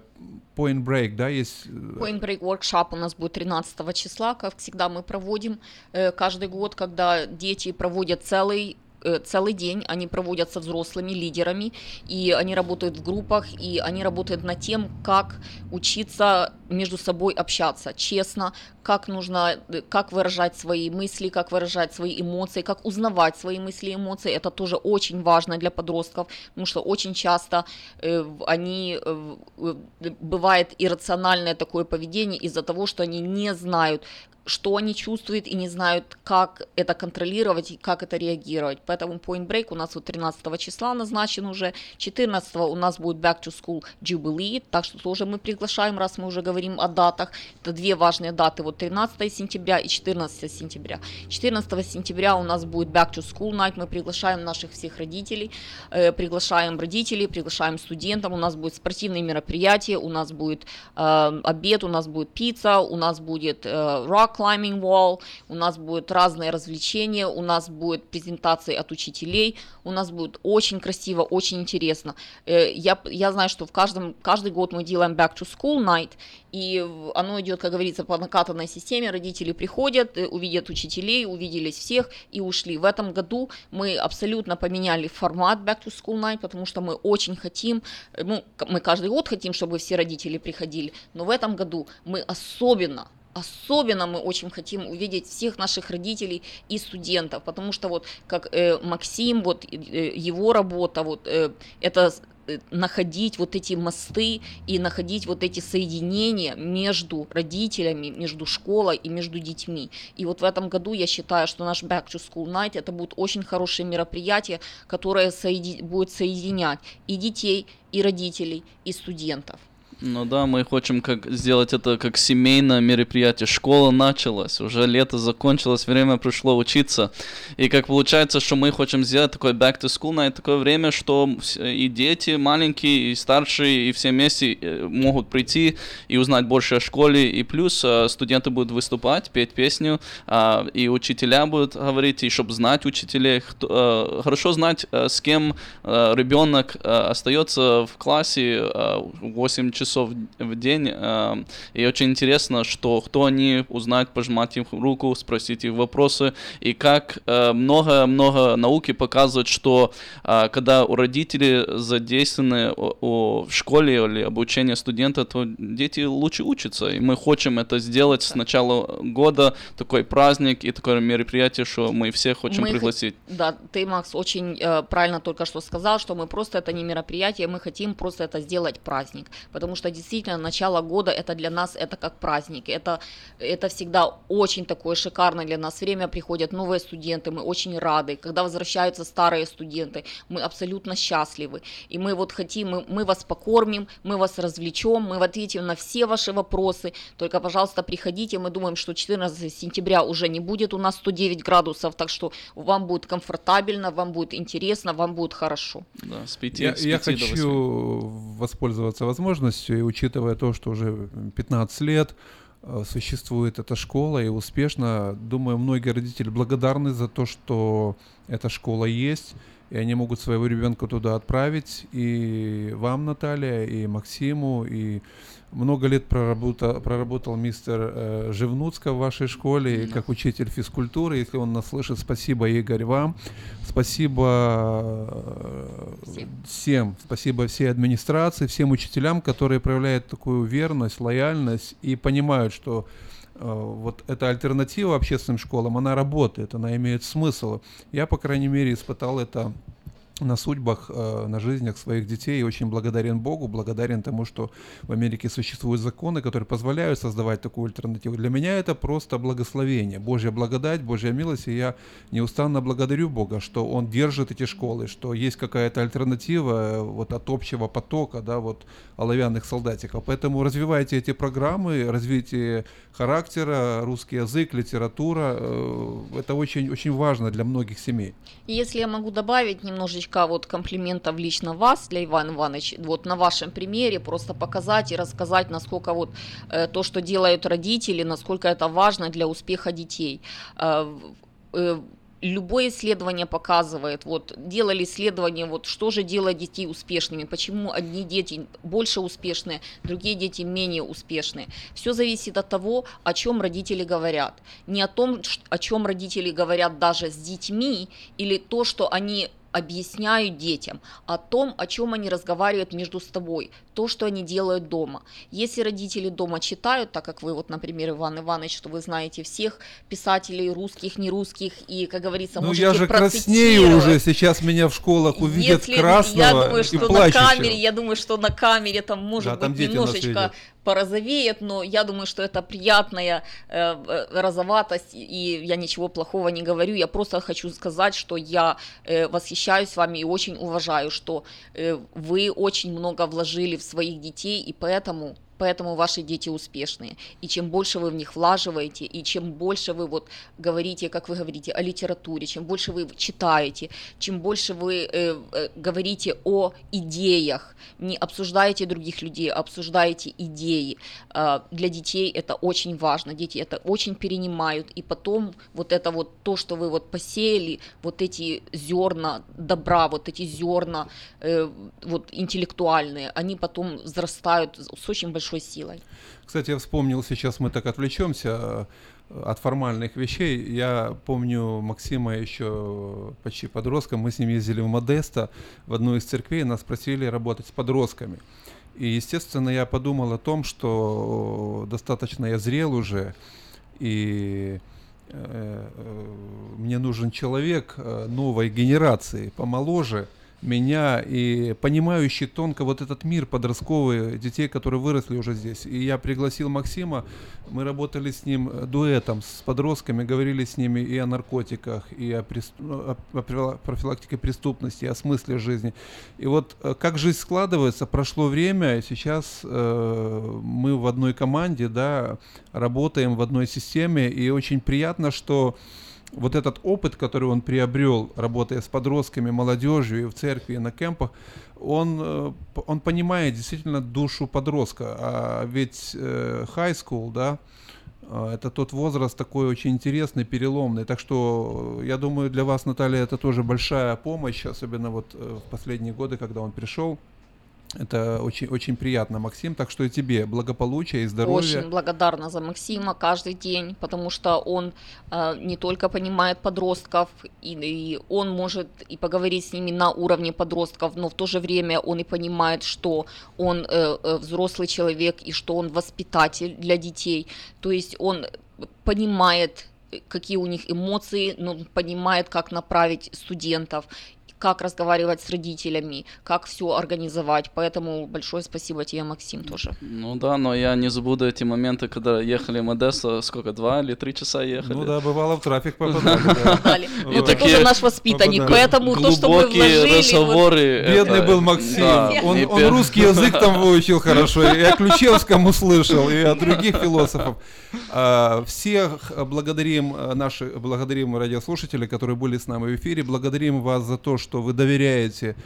Point Break, да, есть? Э, Point Break Workshop у нас будет 13 числа, как всегда мы проводим э, каждый год, когда дети проводят целый целый день, они проводятся взрослыми лидерами, и они работают в группах, и они работают над тем, как учиться между собой общаться честно, как нужно, э, как выражать свои мысли, как выражать свои эмоции, как узнавать свои мысли и эмоции. Это тоже очень важно для подростков, потому что очень часто э, они, э, э бывает иррациональное такое поведение из-за того, что они не знают, что они чувствуют и не знают, как это контролировать и как это реагировать. Поэтому Point Break у нас вот 13 числа назначен уже, 14 у нас будет Back to School Jubilee, так что тоже мы приглашаем, раз мы уже говорим о датах. Это две важные даты, вот 13 сентября и 14 сентября. 14 сентября у нас будет Back to School Night, мы приглашаем наших всех родителей, э, приглашаем родителей, приглашаем студентов, у нас будет спортивные мероприятия, у нас будет э, обед, у нас будет пицца, у нас будет э, rock climbing wall, у нас будут разные развлечения, у нас будет презентации от учителей, у нас будет очень красиво, очень интересно. Э, я, я знаю, что в каждом, каждый год мы делаем back to school night, и оно идет, как говорится, по накатанной системе, родители приходят, э, увидят учителей, увиделись всех и ушли. В этом году мы абсолютно поменяли формат back to school night, потому что мы очень хотим, э, ну, мы каждый год хотим, чтобы все родители приходили, но в этом году мы особенно особенно мы очень хотим увидеть всех наших родителей и студентов, потому что вот как э, Максим, вот э, его работа, вот э, это э, находить вот эти мосты и находить вот эти соединения между родителями, между школой и между детьми. И вот в этом году я считаю, что наш Back to School Night это будет очень хорошее мероприятие, которое соеди- будет соединять и детей, и родителей, и студентов. Ну да, мы хотим как сделать это как семейное мероприятие. Школа началась, уже лето закончилось, время пришло учиться. И как получается, что мы хотим сделать такой back to school night, такое время, что и дети маленькие, и старшие, и все вместе э, могут прийти и узнать больше о школе. И плюс э, студенты будут выступать, петь песню, а, и учителя будут говорить, и чтобы знать учителей, э, хорошо знать, с кем ребенок остается в классе 8 часов в день. И очень интересно, что кто они, узнать, пожимать им руку, спросить их вопросы. И как много-много науки показывает, что когда у родителей задействованы в школе или обучение студента, то дети лучше учатся. И мы хотим это сделать с начала года, такой праздник и такое мероприятие, что мы все хотим мы пригласить. Хот... Да, ты, Макс, очень э, правильно только что сказал, что мы просто это не мероприятие, мы хотим просто это сделать праздник. Потому что действительно начало года это для нас это как праздник. Это, это всегда очень такое шикарное для нас время. Приходят новые студенты, мы очень рады. Когда возвращаются старые студенты, мы абсолютно счастливы. И мы вот хотим, мы, мы вас покормим, мы вас развлечем, мы ответим на все ваши вопросы. Только, пожалуйста, приходите. Мы думаем, что 14 сентября уже не будет у нас 109 градусов, так что вам будет комфортабельно, вам будет интересно, вам будет хорошо. Да, с 5, я, с 5 я хочу воспользоваться возможностью, и учитывая то, что уже 15 лет э, существует эта школа и успешно, думаю, многие родители благодарны за то, что эта школа есть, и они могут своего ребенка туда отправить. И вам, Наталья, и Максиму, и много лет проработал, проработал мистер э, Живнуцка в вашей школе mm как учитель физкультуры. Если он нас слышит, спасибо, Игорь, вам. Спасибо э, всем. всем. Спасибо всей администрации, всем учителям, которые проявляют такую верность, лояльность и понимают, что э, вот эта альтернатива общественным школам, она работает, она имеет смысл. Я, по крайней мере, испытал это на судьбах, э, на жизнях своих детей и очень благодарен Богу, благодарен тому, что в Америке существуют законы, которые позволяют создавать такую альтернативу. Для меня это просто благословение, Божья благодать, Божья милость, и я неустанно благодарю Бога, что Он держит эти школы, что есть какая-то альтернатива э, вот от общего потока, да, вот оловянных солдатиков. Поэтому развивайте эти программы, развитие характера, русский язык, литература, э, это очень, очень важно для многих семей. Если я могу добавить немножечко немножечко вот комплиментов лично вас для Ивана Ивановича, вот на вашем примере просто показать и рассказать, насколько вот э, то, что делают родители, насколько это важно для успеха детей. Э, э, любое исследование показывает, вот делали исследование, вот что же делает детей успешными, почему одни дети больше успешные, другие дети менее успешные. Все зависит от того, о чем родители говорят. Не о том, о чем родители говорят даже с детьми, или то, что они объясняют детям о том, о чем они разговаривают между собой, то, что они делают дома. Если родители дома читают, так как вы, вот, например, Иван Иванович, что вы знаете всех писателей русских, нерусских, и, как говорится, ну, можете я же краснею уже, сейчас меня в школах увидят Если, красного я думаю, что и на камере, я думаю, что на камере там может да, там быть немножечко порозовеет, но я думаю, что это приятная э, э, розоватость, и я ничего плохого не говорю, я просто хочу сказать, что я э, восхищаюсь вами и очень уважаю, что э, вы очень много вложили в своих детей, и поэтому поэтому ваши дети успешные. И чем больше вы в них влаживаете, и чем больше вы вот говорите, как вы говорите, о литературе, чем больше вы читаете, чем больше вы э, э, говорите о идеях, не обсуждаете других людей, а обсуждаете идеи. Э, для детей это очень важно, дети это очень перенимают, и потом вот это вот то, что вы вот посеяли, вот эти зерна добра, вот эти зерна э, вот интеллектуальные, они потом взрастают с очень большой большой силой. Кстати, я вспомнил, сейчас мы так отвлечемся э, от формальных вещей. Я помню Максима еще почти подростком, мы с ним ездили в Модесто, в одну из церквей, нас просили работать с подростками. И, естественно, я подумал о том, что достаточно я зрел уже, и э, э мне нужен человек новой генерации, помоложе, меня и понимающий тонко вот этот мир подростковый детей, которые выросли уже здесь. И я пригласил Максима, мы работали с ним э, дуэтом, с подростками, говорили с ними и о наркотиках, и о, преступ... о профилактике преступности, о смысле жизни. И вот э, как жизнь складывается, прошло время, и сейчас э, мы в одной команде, да, работаем в одной системе, и очень приятно, что вот этот опыт, который он приобрел, работая с подростками, молодежью и в церкви, и на кемпах, он, э, он понимает действительно душу подростка. А ведь э, high school, да, э, это тот возраст такой очень интересный, переломный. Так что я думаю, для вас, Наталья, это тоже большая помощь, особенно вот в последние годы, когда он пришел. Это очень, очень приятно, Максим. Так что и тебе благополучия и здоровья. Очень благодарна за Максима каждый день, потому что он э, не только понимает подростков, и, и он может и поговорить с ними на уровне подростков, но в то же время он и понимает, что он э, э взрослый человек и что он воспитатель для детей. То есть он понимает какие у них эмоции, но понимает, как направить студентов как разговаривать с родителями, как все организовать. Поэтому большое спасибо тебе, Максим, тоже. Ну да, но я не забуду эти моменты, когда ехали в Одессу, сколько, два или три часа ехали? Ну да, бывало в трафик попадали. Ты тоже наш воспитанник, поэтому то, что мы вложили... разговоры. Бедный был Максим, он русский язык там выучил хорошо, и о Ключевском услышал, и о других философов. А, всех благодарим наши, благодарим радиослушателей, которые были с нами в эфире, благодарим вас за то, что что вы доверяете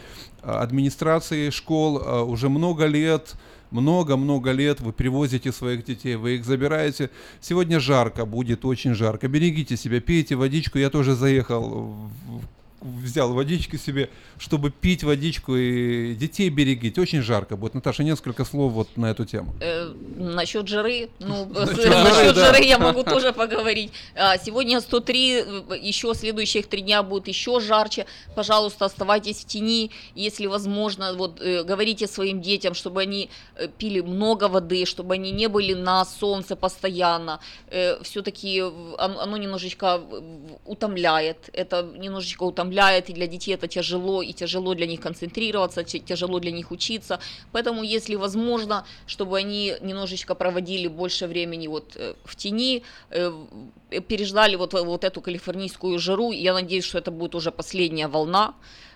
а, администрации школ а, уже много лет, много-много лет вы привозите своих детей, вы их забираете. Сегодня жарко, будет очень жарко. Берегите себя, пейте водичку. Я тоже заехал взял водички себе, чтобы пить водичку и детей берегите. Очень жарко будет. Наташа, несколько слов вот на эту тему. Э, насчет жары, ну, насчет жары я могу тоже поговорить. А, сегодня 103, еще следующих три дня будет еще жарче. Пожалуйста, оставайтесь в тени, если возможно. Вот э, говорите своим детям, чтобы они э, пили много воды, чтобы они не были на солнце постоянно. Все-таки оно немножечко утомляет. Это немножечко утомляет утомляет, и для детей это тяжело, и тяжело для них концентрироваться, тяжело для них учиться. Поэтому, если возможно, чтобы они немножечко проводили больше времени вот э, в тени, э, переждали вот, вот эту калифорнийскую жару, я надеюсь, что это будет уже последняя волна,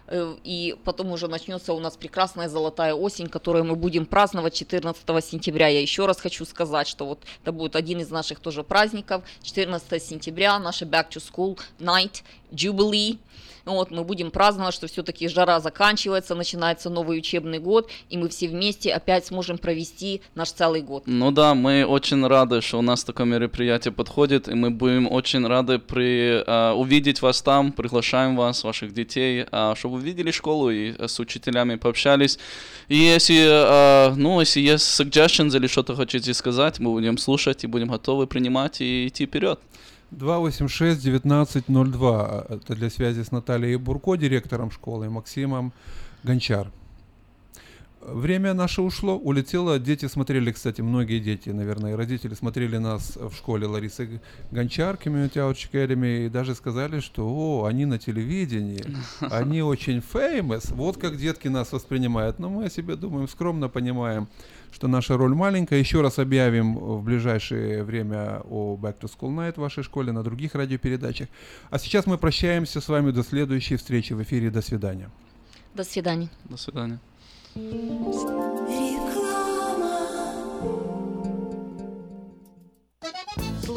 э, и потом уже начнется у нас прекрасная золотая осень, которую мы будем праздновать 14 сентября. Я еще раз хочу сказать, что вот это будет один из наших тоже праздников. 14 сентября, наша Back to School Night, Jubilee. Вот, мы будем праздновать, что все-таки жара заканчивается, начинается новый учебный год, и мы все вместе опять сможем провести наш целый год. Ну да, мы очень рады, что у нас такое мероприятие подходит, и мы будем очень рады при, uh, увидеть вас там, приглашаем вас, ваших детей, uh, чтобы увидели школу и с учителями пообщались. И если, uh, ну, если есть suggestions или что-то хотите сказать, мы будем слушать и будем готовы принимать и идти вперед. 286-1902. Это для связи с Натальей Бурко, директором школы, и Максимом Гончар. Время наше ушло, улетело. Дети смотрели, кстати, многие дети, наверное, и родители смотрели нас в школе Ларисы Гончар, Community Outreach Academy, и даже сказали, что о, они на телевидении, они очень famous. Вот как детки нас воспринимают. Но мы о себе думаем, скромно понимаем, что наша роль маленькая. Еще раз объявим в ближайшее время о Back to School Night в вашей школе на других радиопередачах. А сейчас мы прощаемся с вами до следующей встречи в эфире. До свидания. До свидания. До свидания.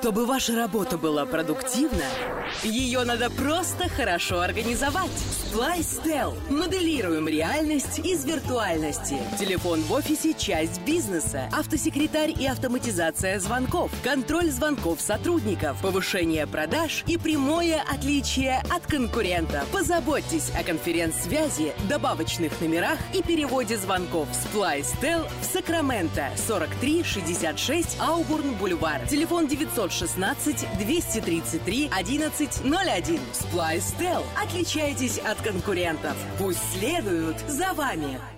Чтобы ваша работа была продуктивна, ее надо просто хорошо организовать. Splystel. Моделируем реальность из виртуальности. Телефон в офисе – часть бизнеса. Автосекретарь и автоматизация звонков. Контроль звонков сотрудников. Повышение продаж и прямое отличие от конкурентов. Позаботьтесь о конференц-связи, добавочных номерах и переводе звонков. Splystel в Сакраменто. 4366 Аубурн Бульвар. Телефон 916 233 1101. Splystel. Отличайтесь от конкурентов. Пусть следуют за вами.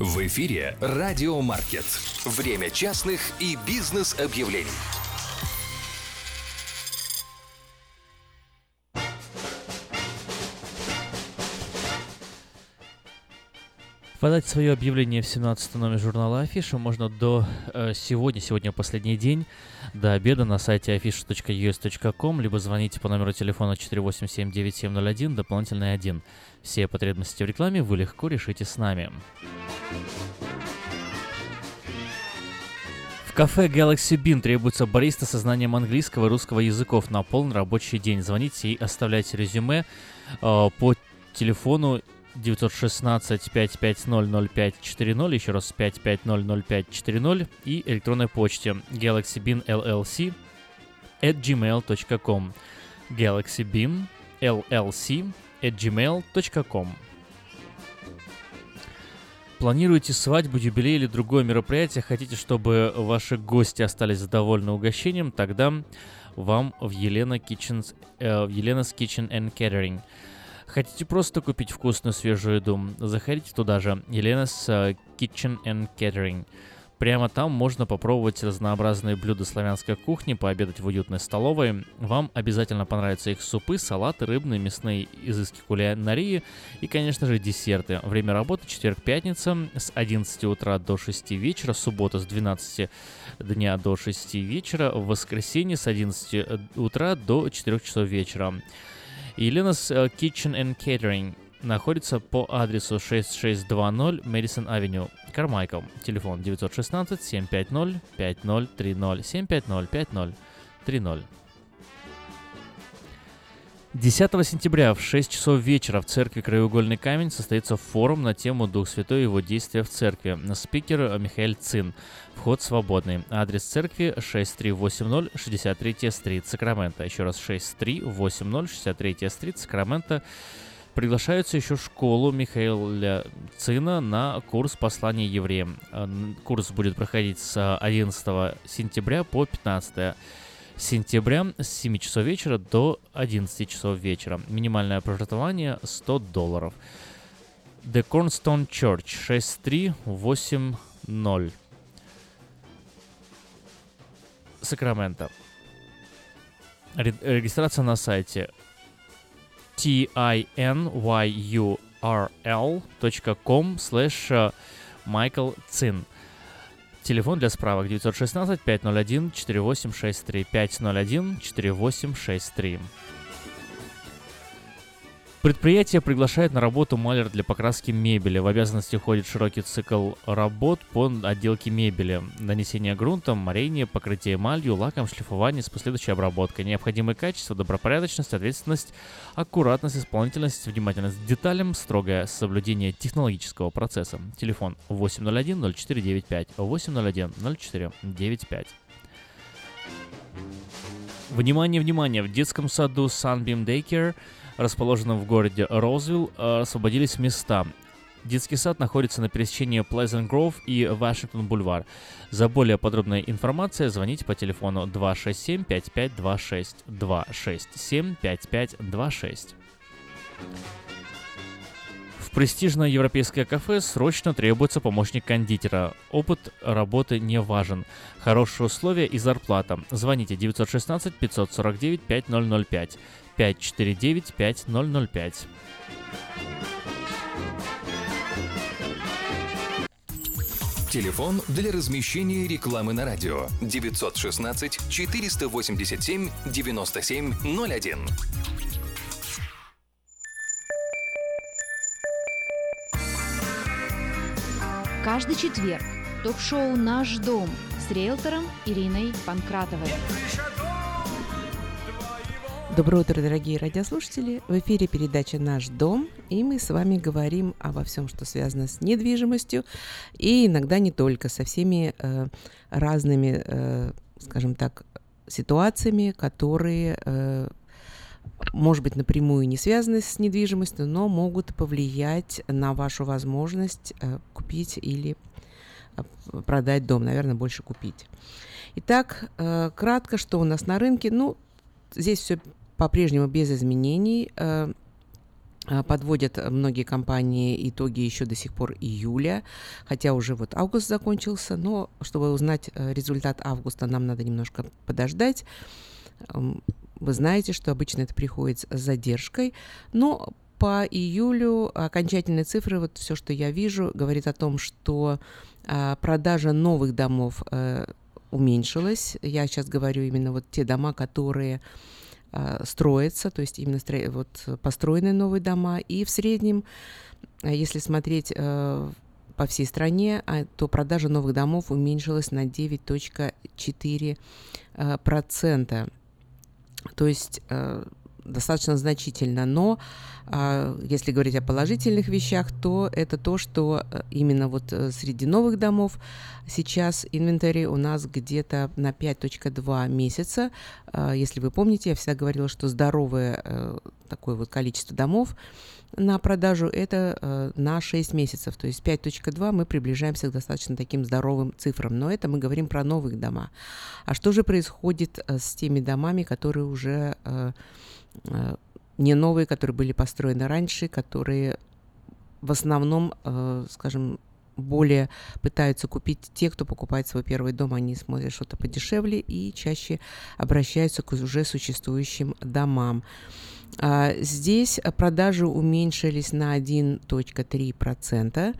В эфире «Радио Маркет». Время частных и бизнес-объявлений. Подать свое объявление в 17 номер журнала Афиша можно до э, сегодня, сегодня последний день, до обеда на сайте afisha.us.com, либо звоните по номеру телефона 487-9701, дополнительный 1. Все потребности в рекламе вы легко решите с нами. В кафе Galaxy Bean требуется бариста со знанием английского и русского языков на полный рабочий день. Звоните и оставляйте резюме э, по телефону 916-550-0540, еще раз 550-0540 и электронной почте galaxybeanllc at gmail.com galaxybeanllc gmail.com Планируете свадьбу, юбилей или другое мероприятие, хотите, чтобы ваши гости остались довольны угощением, тогда вам в Елена Kitchens, э, в Елена's Kitchen and Catering – Хотите просто купить вкусную свежую еду? Заходите туда же. Елена's uh, Kitchen and Catering. Прямо там можно попробовать разнообразные блюда славянской кухни, пообедать в уютной столовой. Вам обязательно понравятся их супы, салаты, рыбные, мясные изыски кулинарии и, конечно же, десерты. Время работы четверг-пятница с 11 утра до 6 вечера, суббота с 12 дня до 6 вечера, в воскресенье с 11 утра до 4 часов вечера. Елена's uh, Kitchen and Catering находится по адресу 6620 Мэдисон Авеню, Кармайкл. Телефон 916 750 5030 750 5030. 10 сентября в 6 часов вечера в церкви Краеугольный камень состоится форум на тему Дух Святой и его действия в церкви. Спикер Михаил Цин. Вход свободный. Адрес церкви 6380 63 стрит, Сакраменто. Еще раз 6380 63 стрит, Сакраменто. Приглашаются еще школу Михаила Цина на курс послания евреям. Э, курс будет проходить с 11 сентября по 15 сентября с 7 часов вечера до 11 часов вечера. Минимальное пожертвование 100 долларов. The Cornerstone Church 6380. Сакраменто. Ре- Регистрация на сайте tinyurl.com slash Майкл Цин. Телефон для справок 916 501 4863 501 4863. Предприятие приглашает на работу маляр для покраски мебели. В обязанности входит широкий цикл работ по отделке мебели. Нанесение грунтом, морение, покрытие эмалью, лаком, шлифование с последующей обработкой. Необходимые качества, добропорядочность, ответственность, аккуратность, исполнительность, внимательность к деталям, строгое соблюдение технологического процесса. Телефон 801 0495 801 0495. Внимание, внимание! В детском саду Sunbeam Daycare, расположенном в городе Роузвилл, э, освободились места. Детский сад находится на пересечении Pleasant Grove и Вашингтон Бульвар. За более подробной информацией звоните по телефону 267-5526. 267-5526. В престижное европейское кафе срочно требуется помощник кондитера. Опыт работы не важен. Хорошие условия и зарплата. Звоните 916 549 5005 549 5005. Телефон для размещения рекламы на радио 916 487 9701. Каждый четверг ток-шоу «Наш дом» с риэлтором Ириной Панкратовой. Доброе утро, дорогие радиослушатели! В эфире передача «Наш дом», и мы с вами говорим обо всем, что связано с недвижимостью, и иногда не только, со всеми э, разными, э, скажем так, ситуациями, которые, э, может быть, напрямую не связаны с недвижимостью, но могут повлиять на вашу возможность э, купить или э, продать дом, наверное, больше купить. Итак, э, кратко, что у нас на рынке. Ну, здесь все по-прежнему без изменений. Э, э, Подводят многие компании итоги еще до сих пор июля, хотя уже вот август закончился, но чтобы узнать э, результат августа, нам надо немножко подождать. Вы знаете, что обычно это приходит с задержкой, но по июлю окончательные цифры, вот все, что я вижу, говорит о том, что а, продажа новых домов э, уменьшилась. Я сейчас говорю именно вот те дома, которые а, строятся, то есть именно вот построенные новые дома. И в среднем, а, если смотреть э, по всей стране, а, то продажа новых домов уменьшилась на 9.4 э, процента. То есть э, достаточно значительно. Но а, если говорить о положительных вещах, то это то, что э, именно вот э, среди новых домов сейчас инвентарь у нас где-то на 5.2 месяца. А, Если вы помните, я всегда говорила, что здоровое э, такое вот количество домов на продажу это на 6 месяцев. То есть 5.2 мы приближаемся к достаточно таким здоровым цифрам. Но это мы говорим про новых дома. А что же происходит с теми домами, которые уже не новые, которые были построены раньше, которые в основном, э, скажем, более пытаются купить те, кто покупает свой первый дом, они смотрят что-то подешевле и чаще обращаются к уже существующим домам. А, Здесь продажи уменьшились на 1.3%.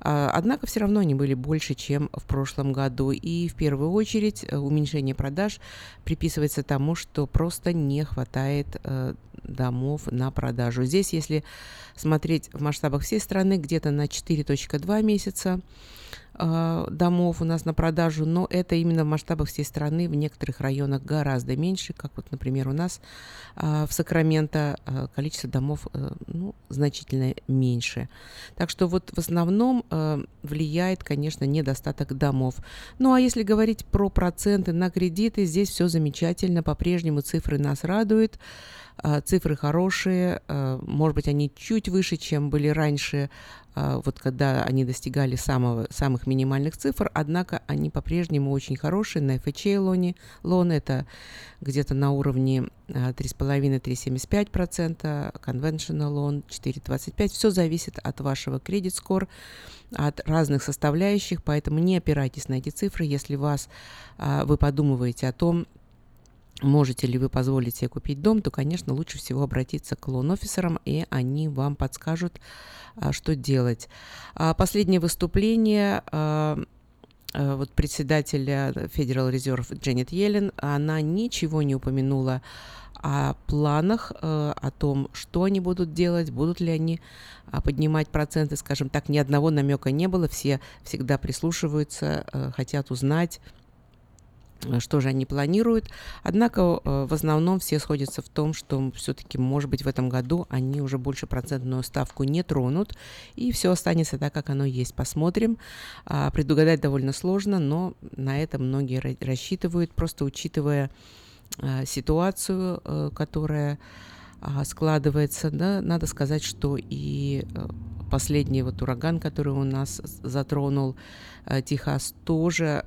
А, Однако все равно они были больше, чем в прошлом году. И в первую очередь э, уменьшение продаж приписывается тому, что просто не хватает э, домов на продажу. Здесь, если смотреть в масштабах всей страны, где-то на 4.2 месяца э, домов у нас на продажу, но это именно в масштабах всей страны, в некоторых районах гораздо меньше, как вот, например, у нас э, в Сакраменто э, количество домов ну, значительно меньше. Так что вот в основном влияет, конечно, недостаток домов. Ну а если говорить про проценты на кредиты, здесь все замечательно, по-прежнему цифры нас радуют. А, Цифры хорошие, а, может быть, они чуть выше, чем были раньше, а, вот когда они достигали самого, самых минимальных цифр, однако они по-прежнему очень хорошие. На FHA лоне, лон это где-то на уровне 3,5-3,75%, conventional лон 4,25%. Все зависит от вашего кредит скор от разных составляющих, поэтому не опирайтесь на эти цифры, если вас, вы подумываете о том, можете ли вы позволить себе купить дом, то, конечно, лучше всего обратиться к лон-офисерам, и они вам подскажут, а, что делать. А, последнее выступление вот председателя Federal Reserve Дженнет Йеллен, она ничего не упомянула о планах, э, о том, что они будут делать, будут ли они а, поднимать проценты, скажем так, ни одного намека не было, все всегда прислушиваются, э, хотят узнать, что же они планируют. Однако в основном все сходятся в том, что все-таки, может быть, в этом году они уже больше процентную ставку не тронут, и все останется так, как оно есть. Посмотрим. А, предугадать довольно сложно, но на это многие рассчитывают, просто учитывая Э, ситуацию, э, которая а, складывается, да, надо сказать, что и э, последний вот ураган, который у нас затронул Техас, тоже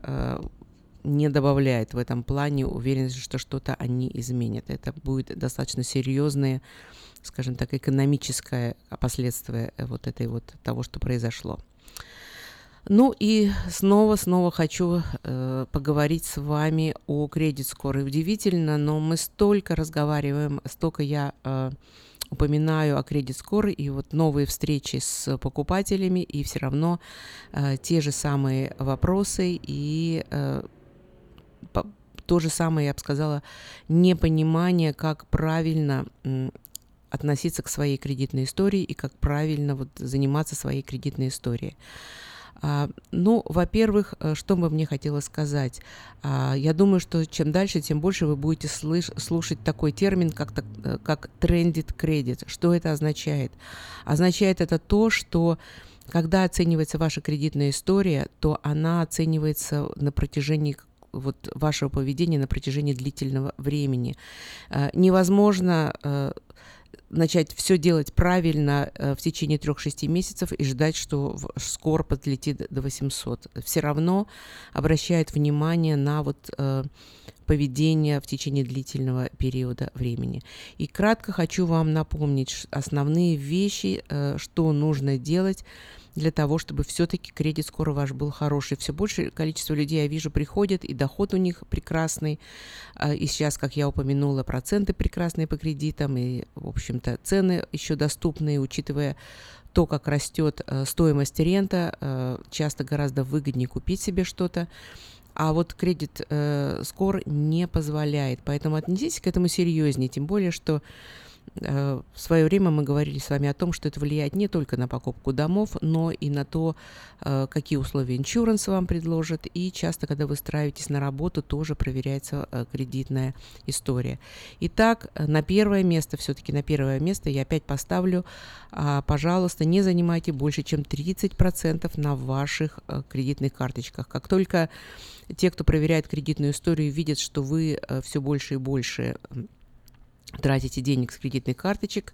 не добавляет в этом плане уверенности, что что-то они изменят. Это будет достаточно серьезное, скажем так, экономическое последствие вот этой вот того, что произошло. Ну и снова-снова хочу э, поговорить с вами о кредит скоро. Удивительно, но мы столько разговариваем, столько я э, упоминаю о кредит скор и вот новые встречи с покупателями, и все равно э, те же самые вопросы и э, то же самое, я бы сказала, непонимание, как правильно относиться к своей кредитной истории и как правильно вот заниматься своей кредитной историей. А, ну, во-первых, э, что бы мне хотелось сказать? А, я думаю, что чем дальше, тем больше вы будете слыш- слушать такой термин, как, э, как trended credit. Что это означает? Означает это то, что когда оценивается ваша кредитная история, то она оценивается на протяжении вот вашего поведения на протяжении длительного времени. Э, невозможно начать все делать правильно э, в течение 3-6 месяцев и ждать, что скоро подлетит до 800. Все равно обращает внимание на вот э, поведение в течение длительного периода времени. И кратко хочу вам напомнить основные вещи, э, что нужно делать для того, чтобы все-таки кредит скоро ваш был хороший. Все большее количество людей, я вижу, приходят, и доход у них прекрасный. А, и сейчас, как я упомянула, проценты прекрасные по кредитам, и, в общем-то, цены еще доступные, учитывая то, как растет э, стоимость рента, э, часто гораздо выгоднее купить себе что-то. А вот кредит э, скор не позволяет. Поэтому отнеситесь к этому серьезнее. Тем более, что в свое время мы говорили с вами о том, что это влияет не только на покупку домов, но и на то, э, какие условия иншуранс вам предложат. И часто, когда вы устраиваетесь на работу, тоже проверяется э, кредитная история. Итак, на первое место, все-таки на первое место я опять поставлю, а, пожалуйста, не занимайте больше, чем 30% на ваших кредитных карточках. Как только те, кто проверяет кредитную историю, видят, что вы все больше и больше тратите денег с кредитных карточек,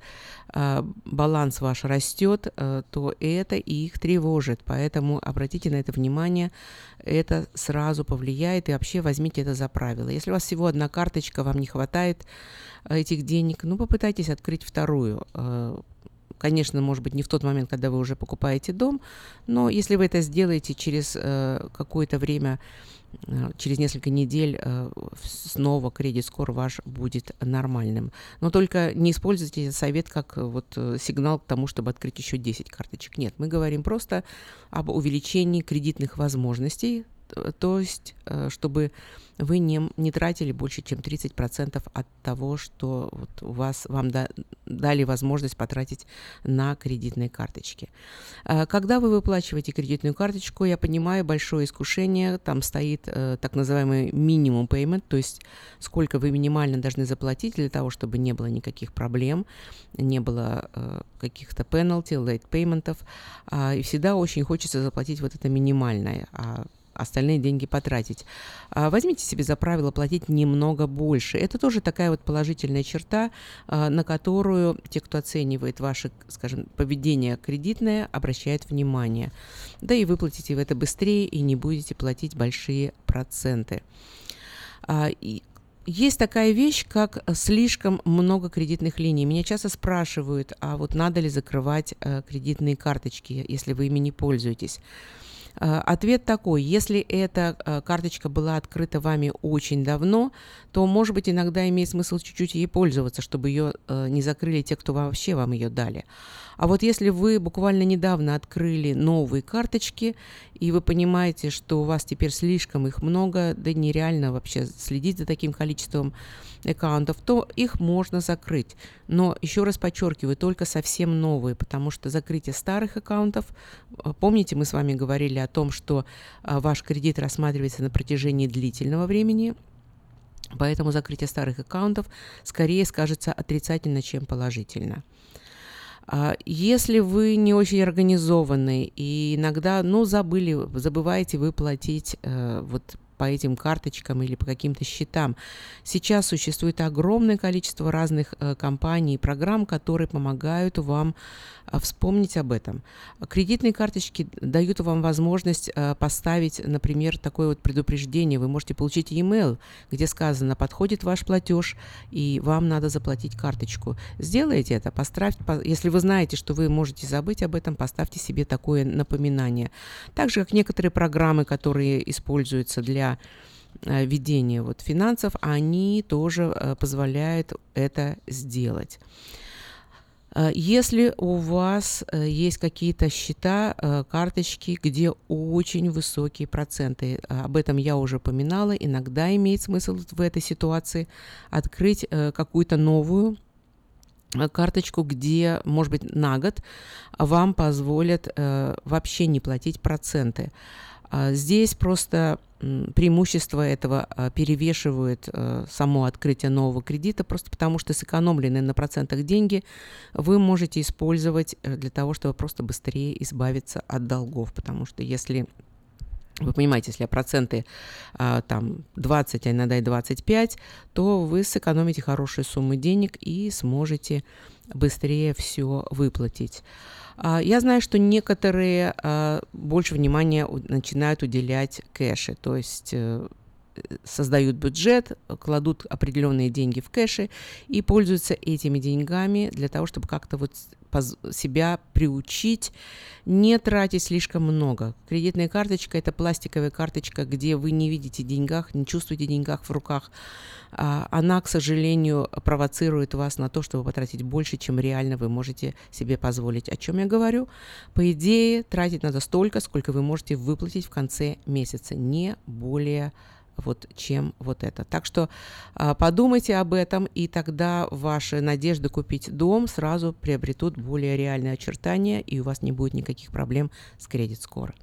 а, баланс ваш растет, а, то это их тревожит. Поэтому обратите на это внимание, это сразу повлияет и вообще возьмите это за правило. Если у вас всего одна карточка, вам не хватает а, этих денег, ну попытайтесь открыть вторую. Конечно, может быть, не в тот момент, когда вы уже покупаете дом, но если вы это сделаете через э, какое-то время, Э, через несколько недель э, снова кредит скор ваш будет нормальным. Но только не используйте совет как э, вот сигнал к тому, чтобы открыть еще 10 карточек. Нет, мы говорим просто об увеличении кредитных возможностей, то есть чтобы вы не, не тратили больше, чем 30% от того, что вот у вас, вам да, дали возможность потратить на кредитные карточки. А, когда вы выплачиваете кредитную карточку, я понимаю, большое искушение, там стоит э, так называемый минимум payment, то есть сколько вы минимально должны заплатить для того, чтобы не было никаких проблем, не было э, каких-то penalty, late payment, а, и всегда очень хочется заплатить вот это минимальное. А остальные деньги потратить. А, возьмите себе за правило платить немного больше. Это тоже такая вот положительная черта, а, на которую те, кто оценивает ваше, скажем, поведение кредитное, обращают внимание. Да и выплатите вы это быстрее и не будете платить большие проценты. А, есть такая вещь, как слишком много кредитных линий. Меня часто спрашивают, а вот надо ли закрывать э, кредитные карточки, если вы ими не пользуетесь. Э, ответ такой, если эта э, карточка была открыта вами очень давно, то, может быть, иногда имеет смысл чуть-чуть ей пользоваться, чтобы ее э, не закрыли те, кто вообще вам ее дали. А вот если вы буквально недавно открыли новые карточки, и вы понимаете, что у вас теперь слишком их много, да нереально вообще следить за таким количеством аккаунтов, то их можно закрыть. Но еще раз подчеркиваю, только совсем новые, потому что закрытие старых аккаунтов, э, помните, мы с вами говорили о том, что э, ваш кредит рассматривается на протяжении длительного времени, Поэтому закрытие старых аккаунтов скорее скажется отрицательно, чем положительно. А если вы не очень организованы и иногда, ну, забыли, забываете вы платить э, вот по этим карточкам или по каким-то счетам. Сейчас существует огромное количество разных э, компаний и программ, которые помогают вам э, вспомнить об этом. Кредитные карточки дают вам возможность э, поставить, например, такое вот предупреждение. Вы можете получить e-mail, где сказано, подходит ваш платеж, и вам надо заплатить карточку. Сделайте это, поставьте, если вы знаете, что вы можете забыть об этом, поставьте себе такое напоминание. Так же, как некоторые программы, которые используются для для э, ведения вот финансов, они тоже э, позволяют это сделать. Э, если у вас есть какие-то счета, карточки, где очень высокие проценты, об этом я уже упоминала, иногда имеет смысл в этой ситуации открыть какую-то новую карточку, где, может быть, на год вам позволят вообще не платить проценты. А здесь просто преимущество этого а, перевешивает а, само открытие нового кредита, просто потому что сэкономленные на процентах деньги вы можете использовать э, для того, чтобы просто быстрее избавиться от долгов, потому что если вы понимаете, если проценты там 20, а иногда и 25, то вы сэкономите хорошие суммы денег и сможете быстрее все выплатить. А, я знаю, что некоторые а, больше внимания начинают уделять кэше, то есть э, создают бюджет, кладут определенные деньги в кэши и пользуются этими деньгами для того, чтобы как-то вот себя приучить не тратить слишком много. Кредитная карточка – это пластиковая карточка, где вы не видите деньгах, не чувствуете деньгах в руках. А, она, к сожалению, провоцирует вас на то, чтобы потратить больше, чем реально вы можете себе позволить. О чем я говорю? По идее, тратить надо столько, сколько вы можете выплатить в конце месяца, не более вот чем вот это. Так что а, подумайте об этом, и тогда ваши надежды купить дом сразу приобретут более реальные очертания, и у вас не будет никаких проблем с кредит скоро.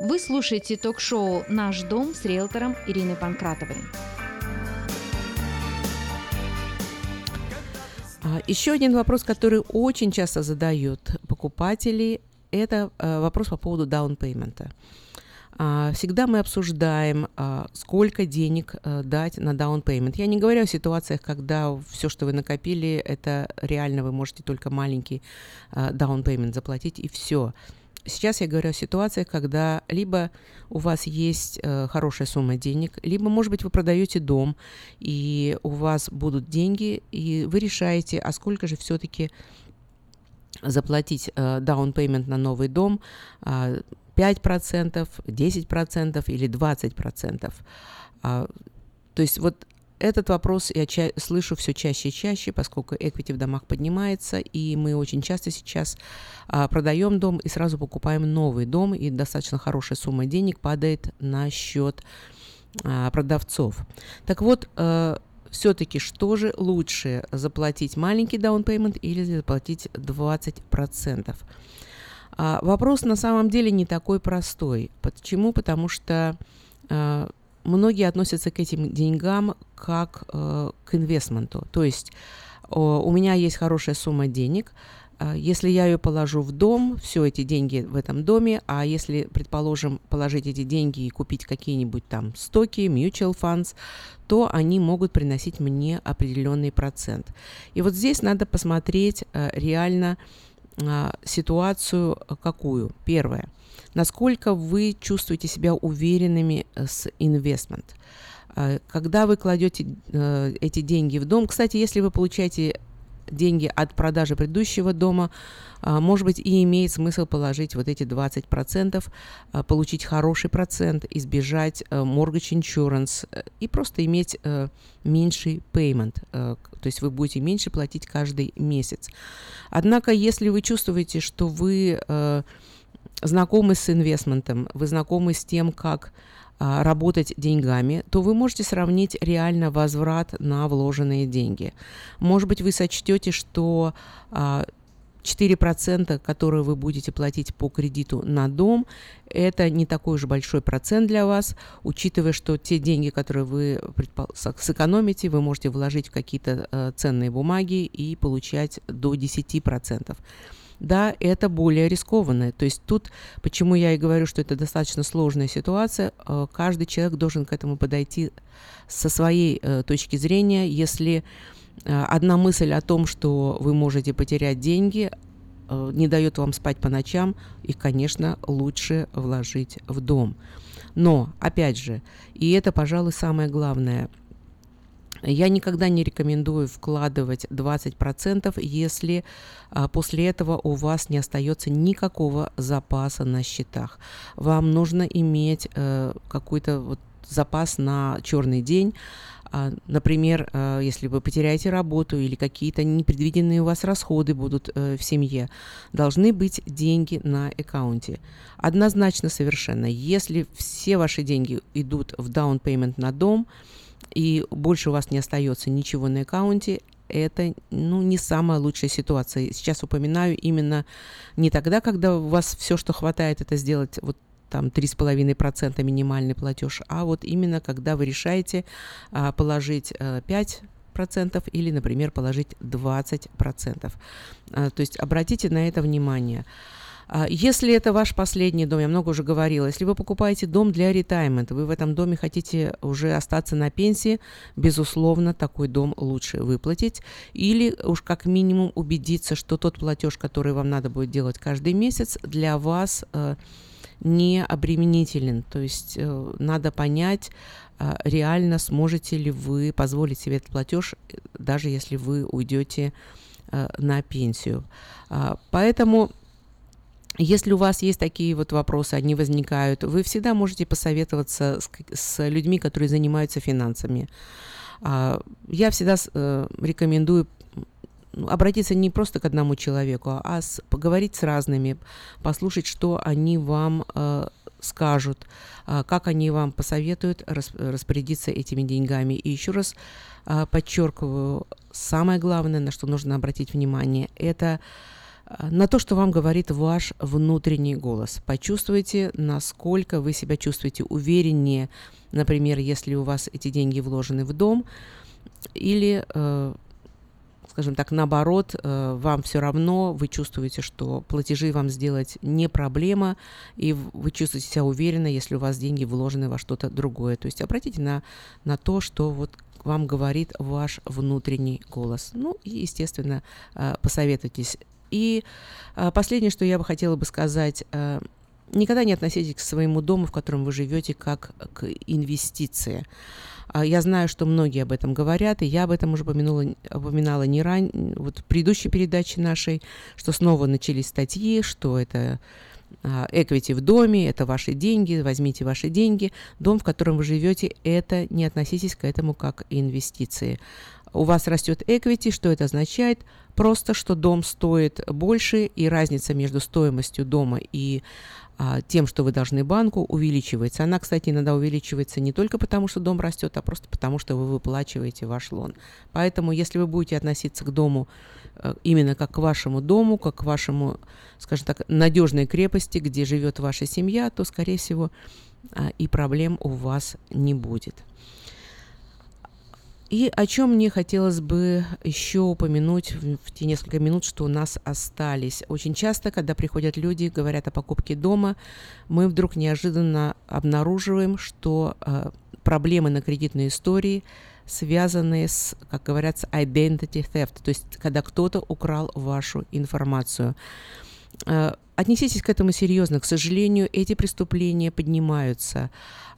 Вы слушаете ток-шоу «Наш дом» с риэлтором Ириной Панкратовой. А, Еще один вопрос, который очень часто задают покупатели, это а, вопрос по поводу даунпеймента. Всегда мы обсуждаем, а, сколько денег э, дать на down payment. Я не говорю о ситуациях, когда все, что вы накопили, это реально вы можете только маленький а, down payment заплатить и все. Сейчас я говорю о ситуациях, когда либо у вас есть э, хорошая сумма денег, либо, может быть, вы продаете дом, и у вас будут деньги, и вы решаете, а сколько же все-таки заплатить э, down payment на новый дом, 5%, 10% или 20%. А, то есть вот этот вопрос я ча- слышу все чаще и чаще, поскольку equity в домах поднимается, и мы очень часто сейчас а, продаем дом и сразу покупаем новый дом, и достаточно хорошая сумма денег падает на счет а, продавцов. Так вот, а, все-таки что же лучше, заплатить маленький down payment или заплатить 20%? А, вопрос на самом деле не такой простой. Почему? Потому что а, многие относятся к этим деньгам как а, к инвестменту. То есть у меня есть хорошая сумма денег, А, Если я ее положу в дом, все эти деньги в этом доме, а если, предположим, положить эти деньги и купить какие-нибудь там стоки, mutual funds, то они могут приносить мне определенный процент. И вот здесь надо посмотреть э, реально ситуацию э, какую. Первое. Насколько вы чувствуете себя уверенными э, с investment. А, Когда вы кладете э, эти деньги в дом, кстати, если вы получаете деньги от продажи предыдущего дома, а, может быть, и имеет смысл положить вот эти 20%, а, получить хороший процент, избежать э, mortgage insurance э, и просто иметь э, меньший payment, то есть вы будете меньше платить каждый месяц. Однако, если вы чувствуете, что вы знакомы с инвестментом, вы знакомы с тем, как работать деньгами, то вы можете сравнить реально возврат на вложенные деньги. Может быть, вы сочтете, что а, 4%, которые вы будете платить по кредиту на дом, это не такой уж большой процент для вас, учитывая, что те деньги, которые вы сэкономите, вы можете вложить в какие-то э, ценные бумаги и получать до 10%. Да, это более рискованно. То есть тут, почему я и говорю, что это достаточно сложная ситуация, э, каждый человек должен к этому подойти со своей э, точки зрения. Если э, одна мысль о том, что вы можете потерять деньги, не дает вам спать по ночам, их, конечно, лучше вложить в дом. Но, опять же, и это, пожалуй, самое главное, я никогда не рекомендую вкладывать 20%, если а, после этого у вас не остается никакого запаса на счетах. Вам нужно иметь э, какой-то вот запас на черный день. А, Например, э, если вы потеряете работу или какие-то непредвиденные у вас расходы будут э, в семье, должны быть деньги на аккаунте. Однозначно совершенно. Если все ваши деньги идут в down payment на дом, и больше у вас не остается ничего на аккаунте, это ну, не самая лучшая ситуация. Сейчас упоминаю именно не тогда, когда у вас все, что хватает, это сделать вот там 3,5% минимальный платеж, а вот именно когда вы решаете а, положить а, 5 процентов или, например, положить 20 процентов. А, то есть обратите на это внимание. Если это ваш последний дом, я много уже говорила, если вы покупаете дом для ретаймента, вы в этом доме хотите уже остаться на пенсии, безусловно, такой дом лучше выплатить. Или уж как минимум убедиться, что тот платеж, который вам надо будет делать каждый месяц, для вас э, не обременителен. То есть э, надо понять, э, реально сможете ли вы позволить себе этот платеж, э, даже если вы уйдете на пенсию. А, Поэтому если у вас есть такие вот вопросы, они возникают, вы всегда можете посоветоваться с, с людьми, которые занимаются финансами. А, Я всегда э, рекомендую обратиться не просто к одному человеку, а с- поговорить с разными, послушать, что они вам э, скажут, а, как они вам посоветуют рас- распорядиться этими деньгами. И еще раз а, подчеркиваю, самое главное, на что нужно обратить внимание, это на то, что вам говорит ваш внутренний голос. Почувствуйте, насколько вы себя чувствуете увереннее, например, если у вас эти деньги вложены в дом, или, э, скажем так, наоборот, э, вам все равно, вы чувствуете, что платежи вам сделать не проблема, и вы чувствуете себя уверенно, если у вас деньги вложены во что-то другое. То есть обратите на, на то, что вот вам говорит ваш внутренний голос. Ну и, естественно, э, посоветуйтесь. И э, последнее, что я бы хотела бы сказать, э, никогда не относитесь к своему дому, в котором вы живете, как к инвестиции. А Я знаю, что многие об этом говорят, и я об этом уже упомянула, упоминала не ран... вот в предыдущей передаче нашей, что снова начались статьи, что это а, equity в доме, это ваши деньги, возьмите ваши деньги. Дом, в котором вы живете, это не относитесь к этому как инвестиции. У вас растет equity, что это означает? Просто, что дом стоит больше, и разница между стоимостью дома и а, тем, что вы должны банку, увеличивается. Она, кстати, иногда увеличивается не только потому, что дом растет, а просто потому, что вы выплачиваете ваш лон. Поэтому, если вы будете относиться к дому э, именно как к вашему дому, как к вашему, скажем так, надежной крепости, где живет ваша семья, то, скорее всего, а, и проблем у вас не будет. И о чем мне хотелось бы еще упомянуть в, те несколько минут, что у нас остались. Очень часто, когда приходят люди, говорят о покупке дома, мы вдруг неожиданно обнаруживаем, что э, проблемы на кредитной истории связанные с, как говорят, identity theft, то есть когда кто-то украл вашу информацию. Э, отнеситесь к этому серьезно. К сожалению, эти преступления поднимаются.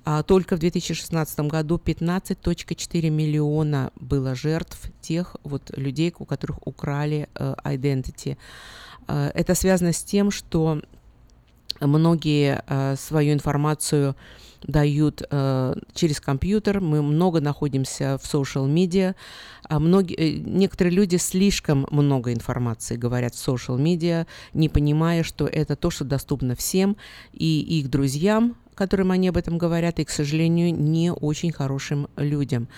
А только в 2016 году 15.4 миллиона было жертв тех вот людей, у которых украли э, identity. Э, это связано с тем, что многие э, свою информацию дают э, через компьютер. Мы много находимся в social media. А многие, э, некоторые люди слишком много информации говорят в social media, не понимая, что это то, что доступно всем и их друзьям, которым они об этом говорят, и, к сожалению, не очень хорошим людям.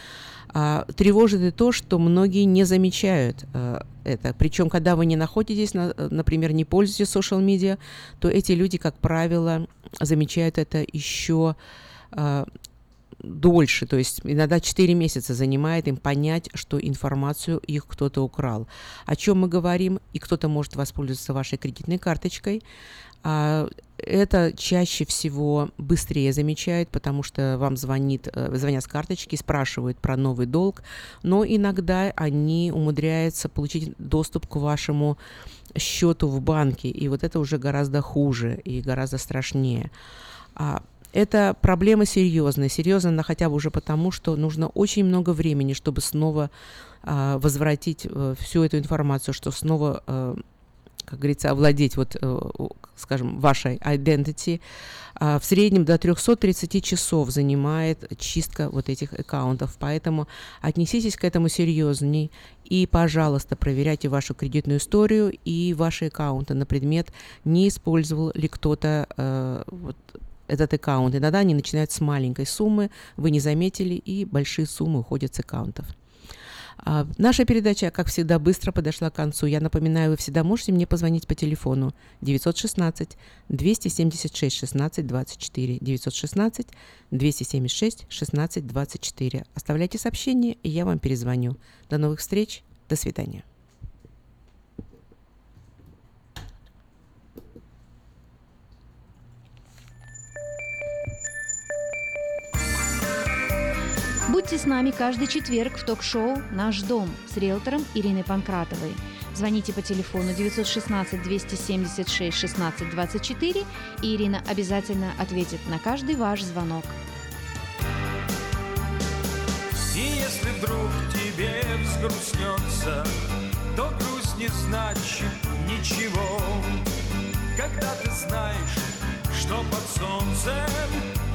А, тревожит и то, что многие не замечают а, это. Причем, когда вы не находитесь, на, например, не пользуетесь social media, то эти люди, как правило, замечают это еще а, дольше, то есть иногда 4 месяца занимает им понять, что информацию их кто-то украл. О чем мы говорим, и кто-то может воспользоваться вашей кредитной карточкой. А, это чаще всего быстрее замечают, потому что вам звонит, э, звонят с карточки, спрашивают про новый долг, но иногда они умудряются получить доступ к вашему счету в банке, и вот это уже гораздо хуже и гораздо страшнее. А это проблема серьезная. Серьезная она хотя бы уже потому, что нужно очень много времени, чтобы снова а, возвратить а, всю эту информацию, что снова, а, как говорится, овладеть, вот, а, скажем, вашей identity. А, в среднем до 330 часов занимает чистка вот этих аккаунтов. Поэтому отнеситесь к этому серьезней и, пожалуйста, проверяйте вашу кредитную историю и ваши аккаунты на предмет, не использовал ли кто-то э, вот, этот аккаунт. Иногда они начинают с маленькой суммы, вы не заметили, и большие суммы уходят с аккаунтов. А, наша передача, как всегда, быстро подошла к концу. Я напоминаю, вы всегда можете мне позвонить по телефону 916 276 16 24 916 276 16 24. Оставляйте сообщение, и я вам перезвоню. До новых встреч. До свидания. Будьте с нами каждый четверг в ток-шоу «Наш дом» с риэлтором Ириной Панкратовой. Звоните по телефону 916 276 16 24, и Ирина обязательно ответит на каждый ваш звонок. И если вдруг тебе взгрустнется, то грусть не значит ничего. Когда ты знаешь, что под солнцем